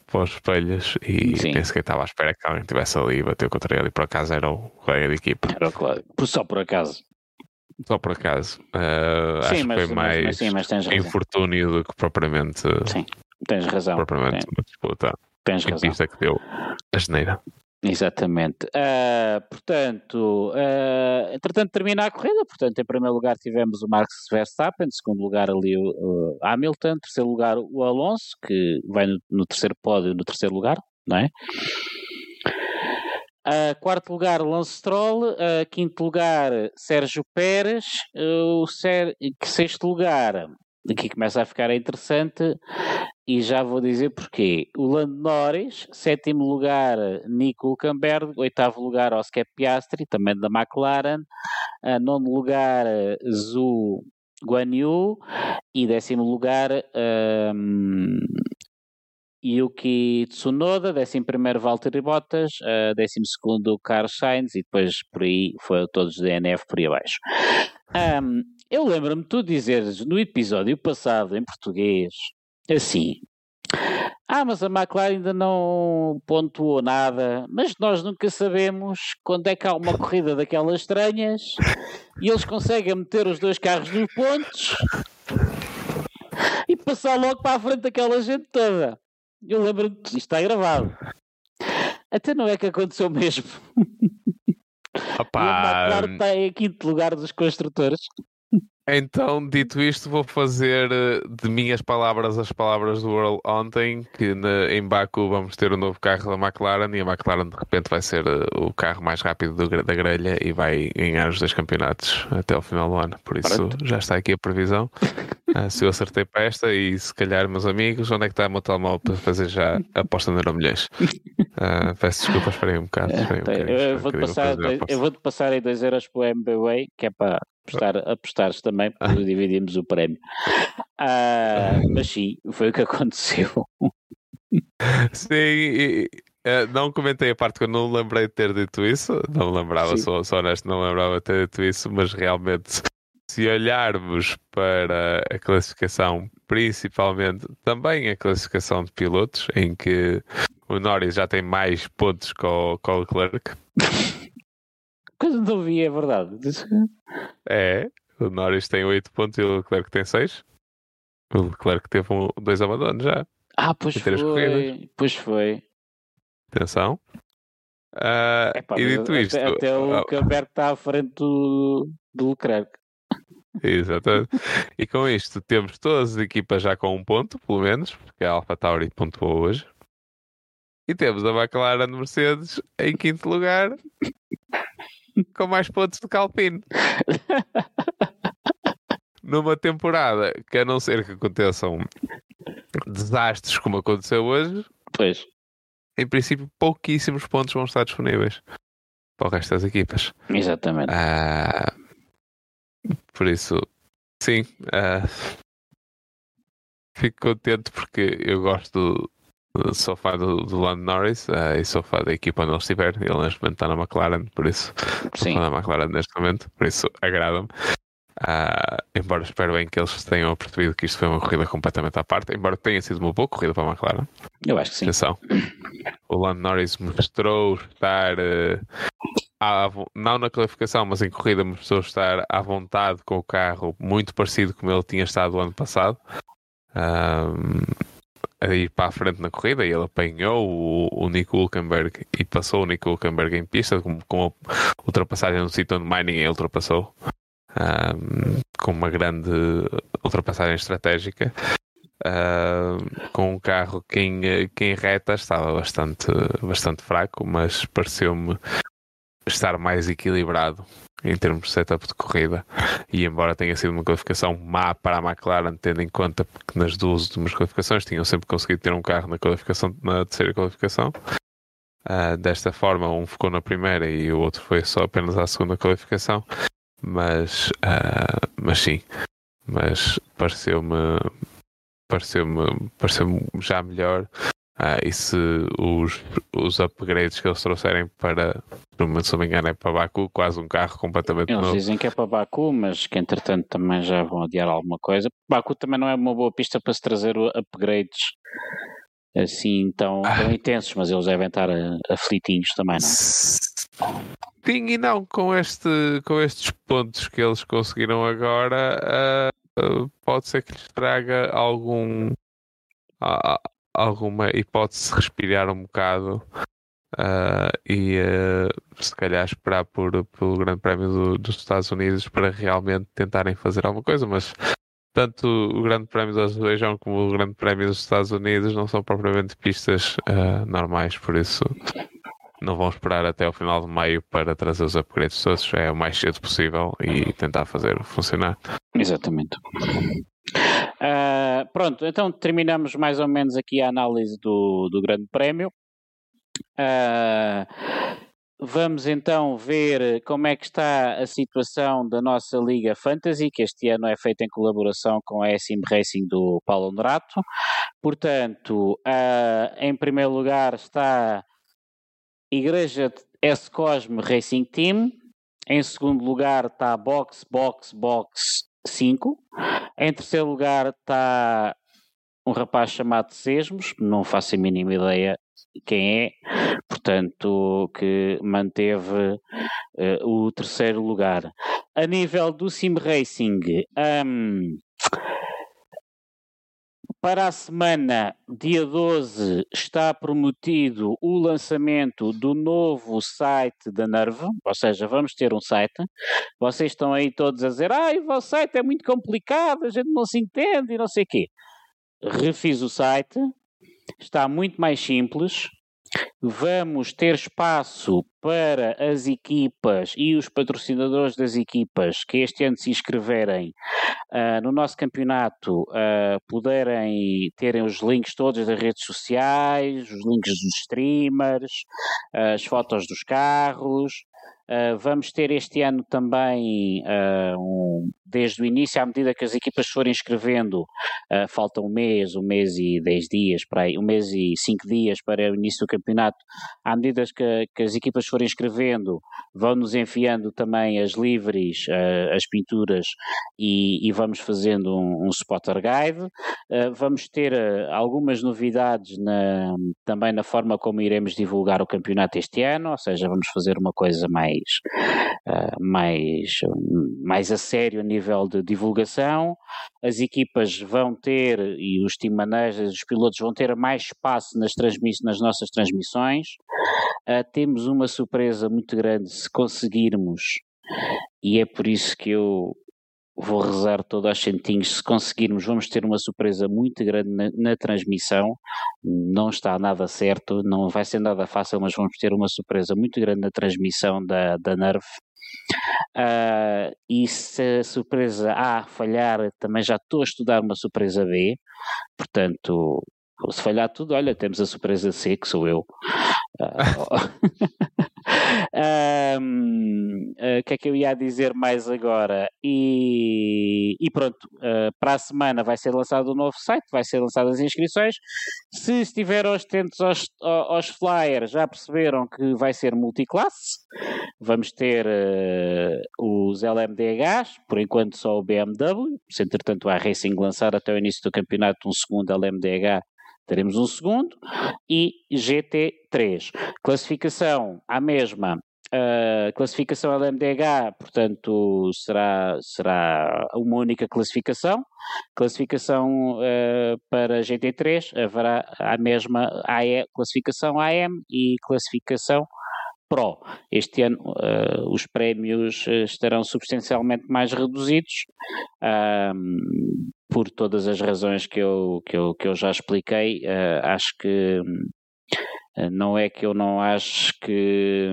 pós, e Sim. nem sequer estava à espera que alguém estivesse ali e bateu contra ele e por acaso era o colega de equipa. Era claro, só por acaso. Só por acaso. Uh, sim, acho mas, que foi mais mas, sim, mas tens infortúnio do que propriamente. Sim, tens razão. Propriamente uma disputa. Tens razão. que deu a geneira. Exatamente. Uh, portanto, uh, entretanto termina a corrida. Portanto, em primeiro lugar tivemos o Max Verstappen, em segundo lugar ali o, o Hamilton, em terceiro lugar o Alonso, que vai no, no terceiro pódio, no terceiro lugar, não é? Uh, quarto lugar, Lance Stroll. Uh, quinto lugar, Sérgio Pérez. Uh, o Ser... Sexto lugar, aqui começa a ficar interessante, e já vou dizer porquê. O Lando Norris, sétimo lugar, Nico Hulkenberg, oitavo lugar, Oscar Piastri, também da McLaren, uh, nono lugar, Zhu Guanyu, e décimo lugar, um, Yuki Tsunoda, 11 Valtteri Bottas, uh, 12 Carlos Sainz e depois por aí foi todos DNF por aí abaixo. Um, eu lembro-me tu dizeres no episódio passado em português assim. Ah, mas a McLaren ainda não pontuou nada, mas nós nunca sabemos quando é que há uma corrida daquelas estranhas e eles conseguem meter os dois carros nos pontos e passar logo para a frente daquela gente toda. Eu lembro-me isto está gravado. Até não é que aconteceu mesmo. Opa, e a McLaren está em quinto lugar dos construtores. Então, dito isto, vou fazer eh, de minhas palavras as palavras do Earl ontem, que na, em Baku vamos ter o um novo carro da McLaren e a McLaren de repente vai ser uh, o carro mais rápido do, da grelha e vai ganhar os dois campeonatos até o final do ano. Por isso, Pronto. já está aqui a previsão. uh, se eu acertei para esta e se calhar, meus amigos, onde é que está o meu telemóvel para fazer já a aposta no Euromilhões? Uh, peço desculpa, esperei um bocado. Esperei um eu, vou-te passar, eu vou passar aí 2 euros para o MBWay, que é para apostar, apostares também, porque dividimos o prémio. Ah, mas sim, foi o que aconteceu. Sim, e, uh, não comentei a parte que eu não lembrei de ter dito isso, não lembrava, sou, sou honesto, não lembrava de ter dito isso, mas realmente, se olharmos para a classificação, principalmente também a classificação de pilotos, em que o Norris já tem mais pontos que o, que o. Coisa não vi, é verdade. É, o Norris tem 8 pontos e o Leclerc tem 6. O Leclerc teve um, dois abandonos já. Ah, pois foi. Corridas. Pois foi. Atenção. Uh, Epá, e dito até, isto. Até o oh, Camberto está à frente do, do Leclerc. Exatamente. e com isto temos todas as equipas já com um ponto, pelo menos, porque a Alpha Tauri pontuou hoje. E temos a McLaren Mercedes em quinto lugar com mais pontos do que Alpine. Numa temporada que, a não ser que aconteçam desastres como aconteceu hoje, pois. em princípio, pouquíssimos pontos vão estar disponíveis para o resto das equipas. Exatamente. Ah, por isso, sim, ah, fico contente porque eu gosto sou fã do, do Lando Norris uh, e sou fã da equipa onde ele estiver. Ele neste momento está na McLaren, por isso Sim. da McLaren neste momento, por isso agrada-me. Uh, embora espero bem que eles tenham percebido que isto foi uma corrida completamente à parte, embora tenha sido uma boa corrida para a McLaren. Eu acho que sim. Atenção. O Lando Norris mostrou estar, uh, à, não na qualificação, mas em corrida, mostrou estar à vontade com o carro, muito parecido como ele tinha estado o ano passado. Um, a ir para a frente na corrida e ele apanhou o, o Nico Hulkenberg e passou o Nico Hulkenberg em pista com, com ultrapassagem no sítio onde mais ninguém ultrapassou um, com uma grande ultrapassagem estratégica com um carro que em, que em reta estava bastante, bastante fraco mas pareceu-me estar mais equilibrado em termos de setup de corrida. E embora tenha sido uma qualificação má para a McLaren, tendo em conta que nas duas últimas qualificações tinham sempre conseguido ter um carro na qualificação, na terceira qualificação. Uh, desta forma, um ficou na primeira e o outro foi só apenas à segunda qualificação. Mas, uh, mas sim, mas pareceu-me pareceu-me pareceu já melhor ah, e se os, os upgrades que eles trouxerem para, se não me engano, é para Baku, quase um carro completamente eles novo. Eles dizem que é para Baku, mas que entretanto também já vão adiar alguma coisa. Baku também não é uma boa pista para se trazer upgrades assim tão, ah. tão intensos, mas eles devem estar aflitinhos também, não é? Sim e não, com, este, com estes pontos que eles conseguiram agora, uh, pode ser que lhes traga algum. Alguma hipótese de respirar um bocado uh, e uh, se calhar esperar por, pelo Grande Prémio do, dos Estados Unidos para realmente tentarem fazer alguma coisa, mas tanto o Grande Prémio do Azerbaijão como o Grande Prémio dos Estados Unidos não são propriamente pistas uh, normais, por isso não vão esperar até o final de maio para trazer os upgrades todos, é o mais cedo possível e tentar fazer funcionar. Exatamente. Uh, pronto, então terminamos mais ou menos aqui a análise do, do Grande Prémio. Uh, vamos então ver como é que está a situação da nossa Liga Fantasy, que este ano é feita em colaboração com a SM Racing do Paulo Andrato. Portanto, uh, em primeiro lugar está Igreja S Cosme Racing Team. Em segundo lugar está Box, Box, Box 5. Em terceiro lugar está um rapaz chamado Sesmos, não faço a mínima ideia quem é, portanto, que manteve uh, o terceiro lugar. A nível do Sim Racing, um, para a semana, dia 12, está prometido o lançamento do novo site da Nerve, ou seja, vamos ter um site. Vocês estão aí todos a dizer, ah, o vosso site é muito complicado, a gente não se entende e não sei o quê. Refiz o site, está muito mais simples, Vamos ter espaço para as equipas e os patrocinadores das equipas que este ano se inscreverem uh, no nosso campeonato uh, poderem terem os links todos das redes sociais, os links dos streamers, uh, as fotos dos carros. Vamos ter este ano também um, desde o início, à medida que as equipas forem inscrevendo, uh, falta um mês, um mês e dez dias, para aí, um mês e cinco dias para o início do campeonato, à medida que, que as equipas forem inscrevendo, vão-nos enviando também as livres, uh, as pinturas e, e, vamos fazendo um, um spotter guide. Uh, vamos ter algumas novidades na, também na forma como iremos divulgar o campeonato este ano, ou seja, vamos fazer uma coisa mais, mais, mais a sério a nível de divulgação, as equipas vão ter, e os team managers, os pilotos vão ter mais espaço nas, nas nossas transmissões. Uh, temos uma surpresa muito grande se conseguirmos, e é por isso que eu vou rezar todos aos centinhos. Se conseguirmos, vamos ter uma surpresa muito grande na, na, transmissão. Não está nada certo, não vai ser nada fácil, mas vamos ter uma surpresa muito grande na transmissão da, da Nerve. Uh, e se a surpresa A falhar, também já estou a estudar uma surpresa B, portanto, se falhar tudo, olha, temos a surpresa C, que sou eu. um, uh, que é que eu ia dizer mais agora? E, e pronto, uh, para a semana vai ser lançado o um novo site, vai ser lançadas as inscrições. Se estiveram atentos aos, aos flyers, já perceberam que vai ser multiclasse. Vamos ter uh, os LMDHs, por enquanto só o BMW. Se entretanto a Racing lançar até o início do campeonato um segundo LMDH teremos um segundo, e GT3. Classificação à mesma, a classificação LMDH, portanto, será, será uma única classificação. Classificação uh, para GT3 haverá a mesma AE, classificação AM e classificação Pro. Este ano uh, os prémios eh, estarão substancialmente mais reduzidos, um, por todas as razões que eu, que eu, que eu já expliquei. Uh, acho que uh, não é que eu não acho que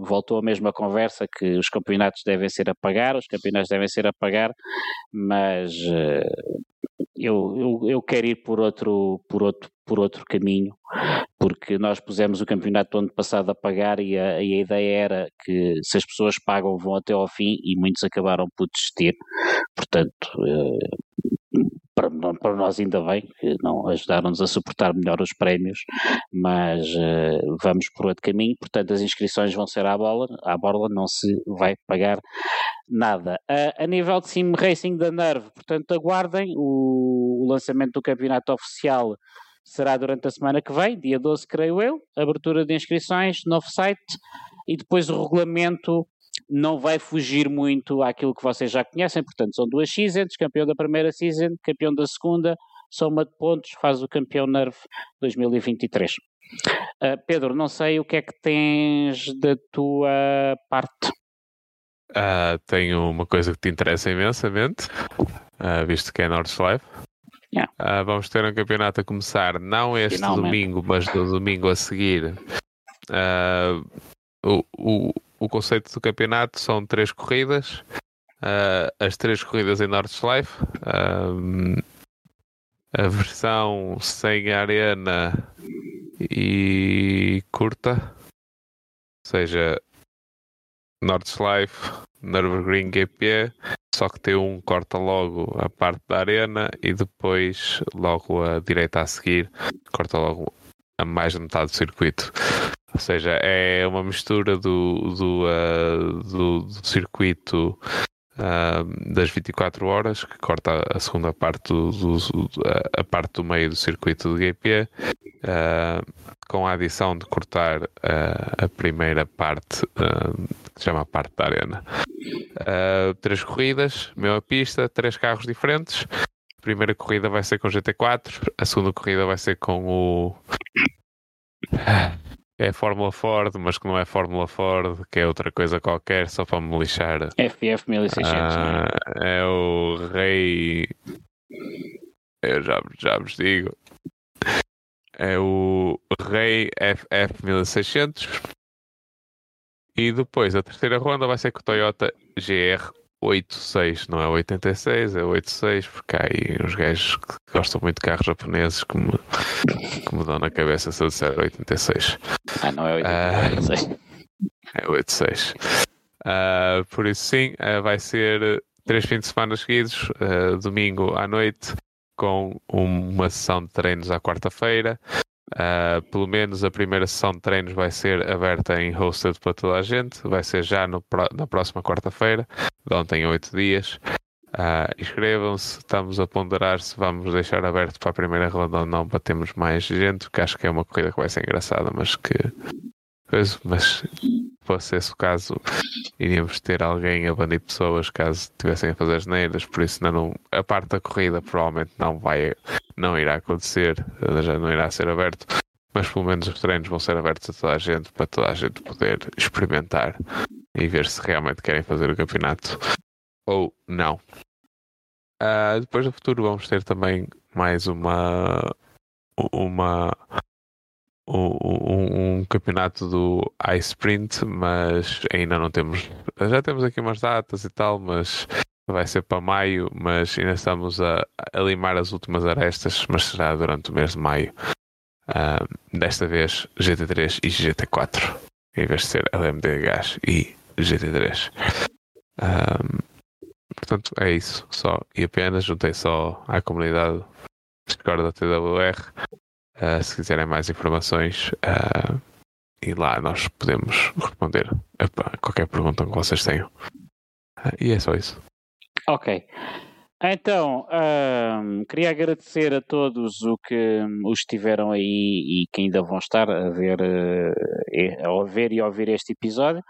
voltou a mesma conversa que os campeonatos devem ser a pagar, os campeonatos devem ser a pagar, mas eu, eu, eu quero ir por outro, por, outro, por outro caminho, porque nós pusemos o campeonato do ano passado a pagar e a, e a ideia era que se as pessoas pagam vão até ao fim e muitos acabaram por desistir. Portanto, eh, para, para nós ainda bem, que não ajudaram-nos a suportar melhor os prémios, mas uh, vamos por outro caminho, portanto as inscrições vão ser à bola, à bola não se vai pagar nada. Uh, a nível de Sim Racing da Nerve, portanto aguardem, o, o lançamento do campeonato oficial será durante a semana que vem, dia 12 creio eu, abertura de inscrições, novo site, e depois o regulamento não vai fugir muito àquilo que vocês já conhecem, portanto são duas seasons, campeão da primeira season, campeão da segunda, soma de pontos, faz o campeão Nerve 2023. Uh, Pedro, não sei o que é que tens da tua parte. Uh, tenho uma coisa que te interessa imensamente, uh, visto que é Nordschleife. Yeah. Uh, vamos ter um campeonato a começar, não este Finalmente. domingo, mas no domingo a seguir. o, o, o conceito do campeonato são três corridas, uh, as três corridas em Nordschleife, uh, a versão sem arena e curta, ou seja, Nordschleife, Nürburgring GP, só que tem um corta logo a parte da arena e depois logo a direita a seguir corta logo a mais da metade do circuito. Ou seja, é uma mistura do, do, uh, do, do circuito uh, das 24 horas, que corta a segunda parte do, do, a parte do meio do circuito do GP, uh, ah, com a adição de cortar a primeira parte, que se chama a parte da arena. três corridas, mesma pista, três carros diferentes. A primeira corrida vai ser com GT4, a segunda corrida vai ser com o é Fórmula Ford, mas que não é Fórmula Ford, que é outra coisa qualquer, só para me lixar. FF 1600, ah, é? é o Rei. Eu já, já vos digo. É o Rei FF 1600. E depois a terceira ronda vai ser com o Toyota GR 86, não é 86, é 86, porque há aí uns gajos que gostam muito de carros japoneses que me, que me dão na cabeça se eu disser 86. Ah, não é 86. Uh, é 86. Uh, ah, por isso, sim, uh, vai ser três fins de semana seguidos, domingo à noite, com uma sessão de treinos à quarta-feira, Uh, pelo menos a primeira sessão de treinos vai ser aberta em hosted para toda a gente. Vai ser já no, na próxima quarta-feira, de ontem oito dias. Uh, Inscrevam-se, estamos a ponderar se vamos deixar aberto para a primeira ronda ou não para termos mais gente, porque acho que é uma corrida que vai ser engraçada, mas que mas se fosse esse o caso, iríamos ter alguém a banir pessoas caso estivessem a fazer neiras, por isso não, a parte da corrida provavelmente não vai, não irá acontecer, já não irá ser aberto, mas pelo menos os treinos vão ser abertos a toda a gente para toda a gente poder experimentar e ver se realmente querem fazer o campeonato ou não. Uh, depois no futuro vamos ter também mais uma uma um, um, campeonato do iSprint, mas ainda não temos. Já temos aqui umas datas e tal, mas vai ser para maio. Mas ainda estamos a, a limar as últimas arestas, mas será durante o mês de maio. Um, desta vez GT3 e GT4, em vez de ser LMD gás e GT3. Um, portanto, é isso. Só e apenas juntei só à comunidade Discord da TWR. Uh, se quiserem mais informações, uh, e lá nós podemos responder a qualquer pergunta que vocês tenham. Uh, e é só isso. Ok. Então, um, queria agradecer a todos o que os estiveram aí e que ainda vão estar a ver, uh, a ver e ouvir este episódio.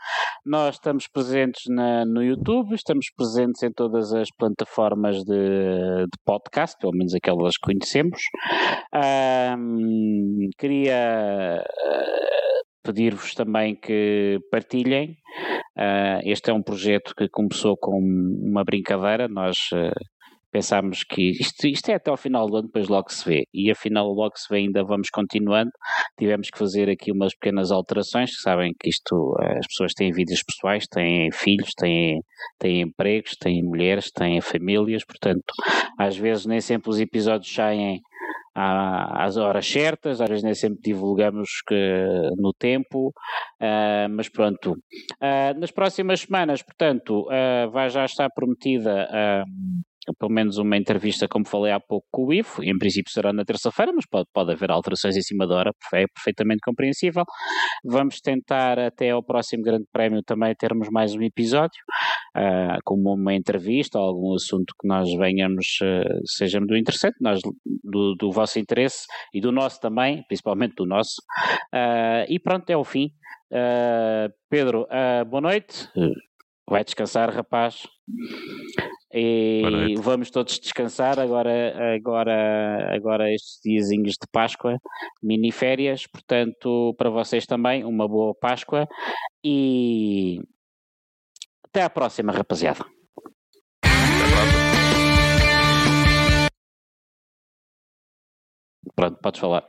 Nós estamos presentes na, no YouTube, estamos presentes em todas as plataformas de, de podcast, pelo menos aquelas que conhecemos. Um, queria uh, pedir-vos também que partilhem. Uh, este é um projeto que começou com uma brincadeira. Nós uh, pensámos que isto, isto é até ao final do ano, depois logo se vê. E afinal logo se vê, ainda vamos continuando. Tivemos que fazer aqui umas pequenas alterações, sabem que isto, as pessoas têm vidas pessoais, têm filhos, têm, têm empregos, têm mulheres, têm famílias, portanto, às vezes nem sempre os episódios saem às horas certas, às vezes nem sempre divulgamos que, no tempo, uh, mas pronto. Uh, nas próximas semanas, portanto, uh, vai já estar prometida pelo menos uma entrevista, como falei há pouco, com o IFO, em princípio será na terça-feira, mas pode, pode haver alterações em cima da hora, é perfeitamente compreensível. Vamos tentar até ao próximo Grande Prémio também termos mais um episódio, uh, como uma entrevista ou algum assunto que nós venhamos, uh, seja do interessante, nós, do, do, vosso interesse e do nosso também, principalmente do nosso. Uh, e pronto, é o fim. Pedro, boa noite. Vai descansar, rapaz. E vamos todos descansar agora, agora, agora estes diazinhos de Páscoa, mini férias, portanto, para vocês também, uma boa Páscoa e até à próxima, rapaziada. Pronto, podes falar.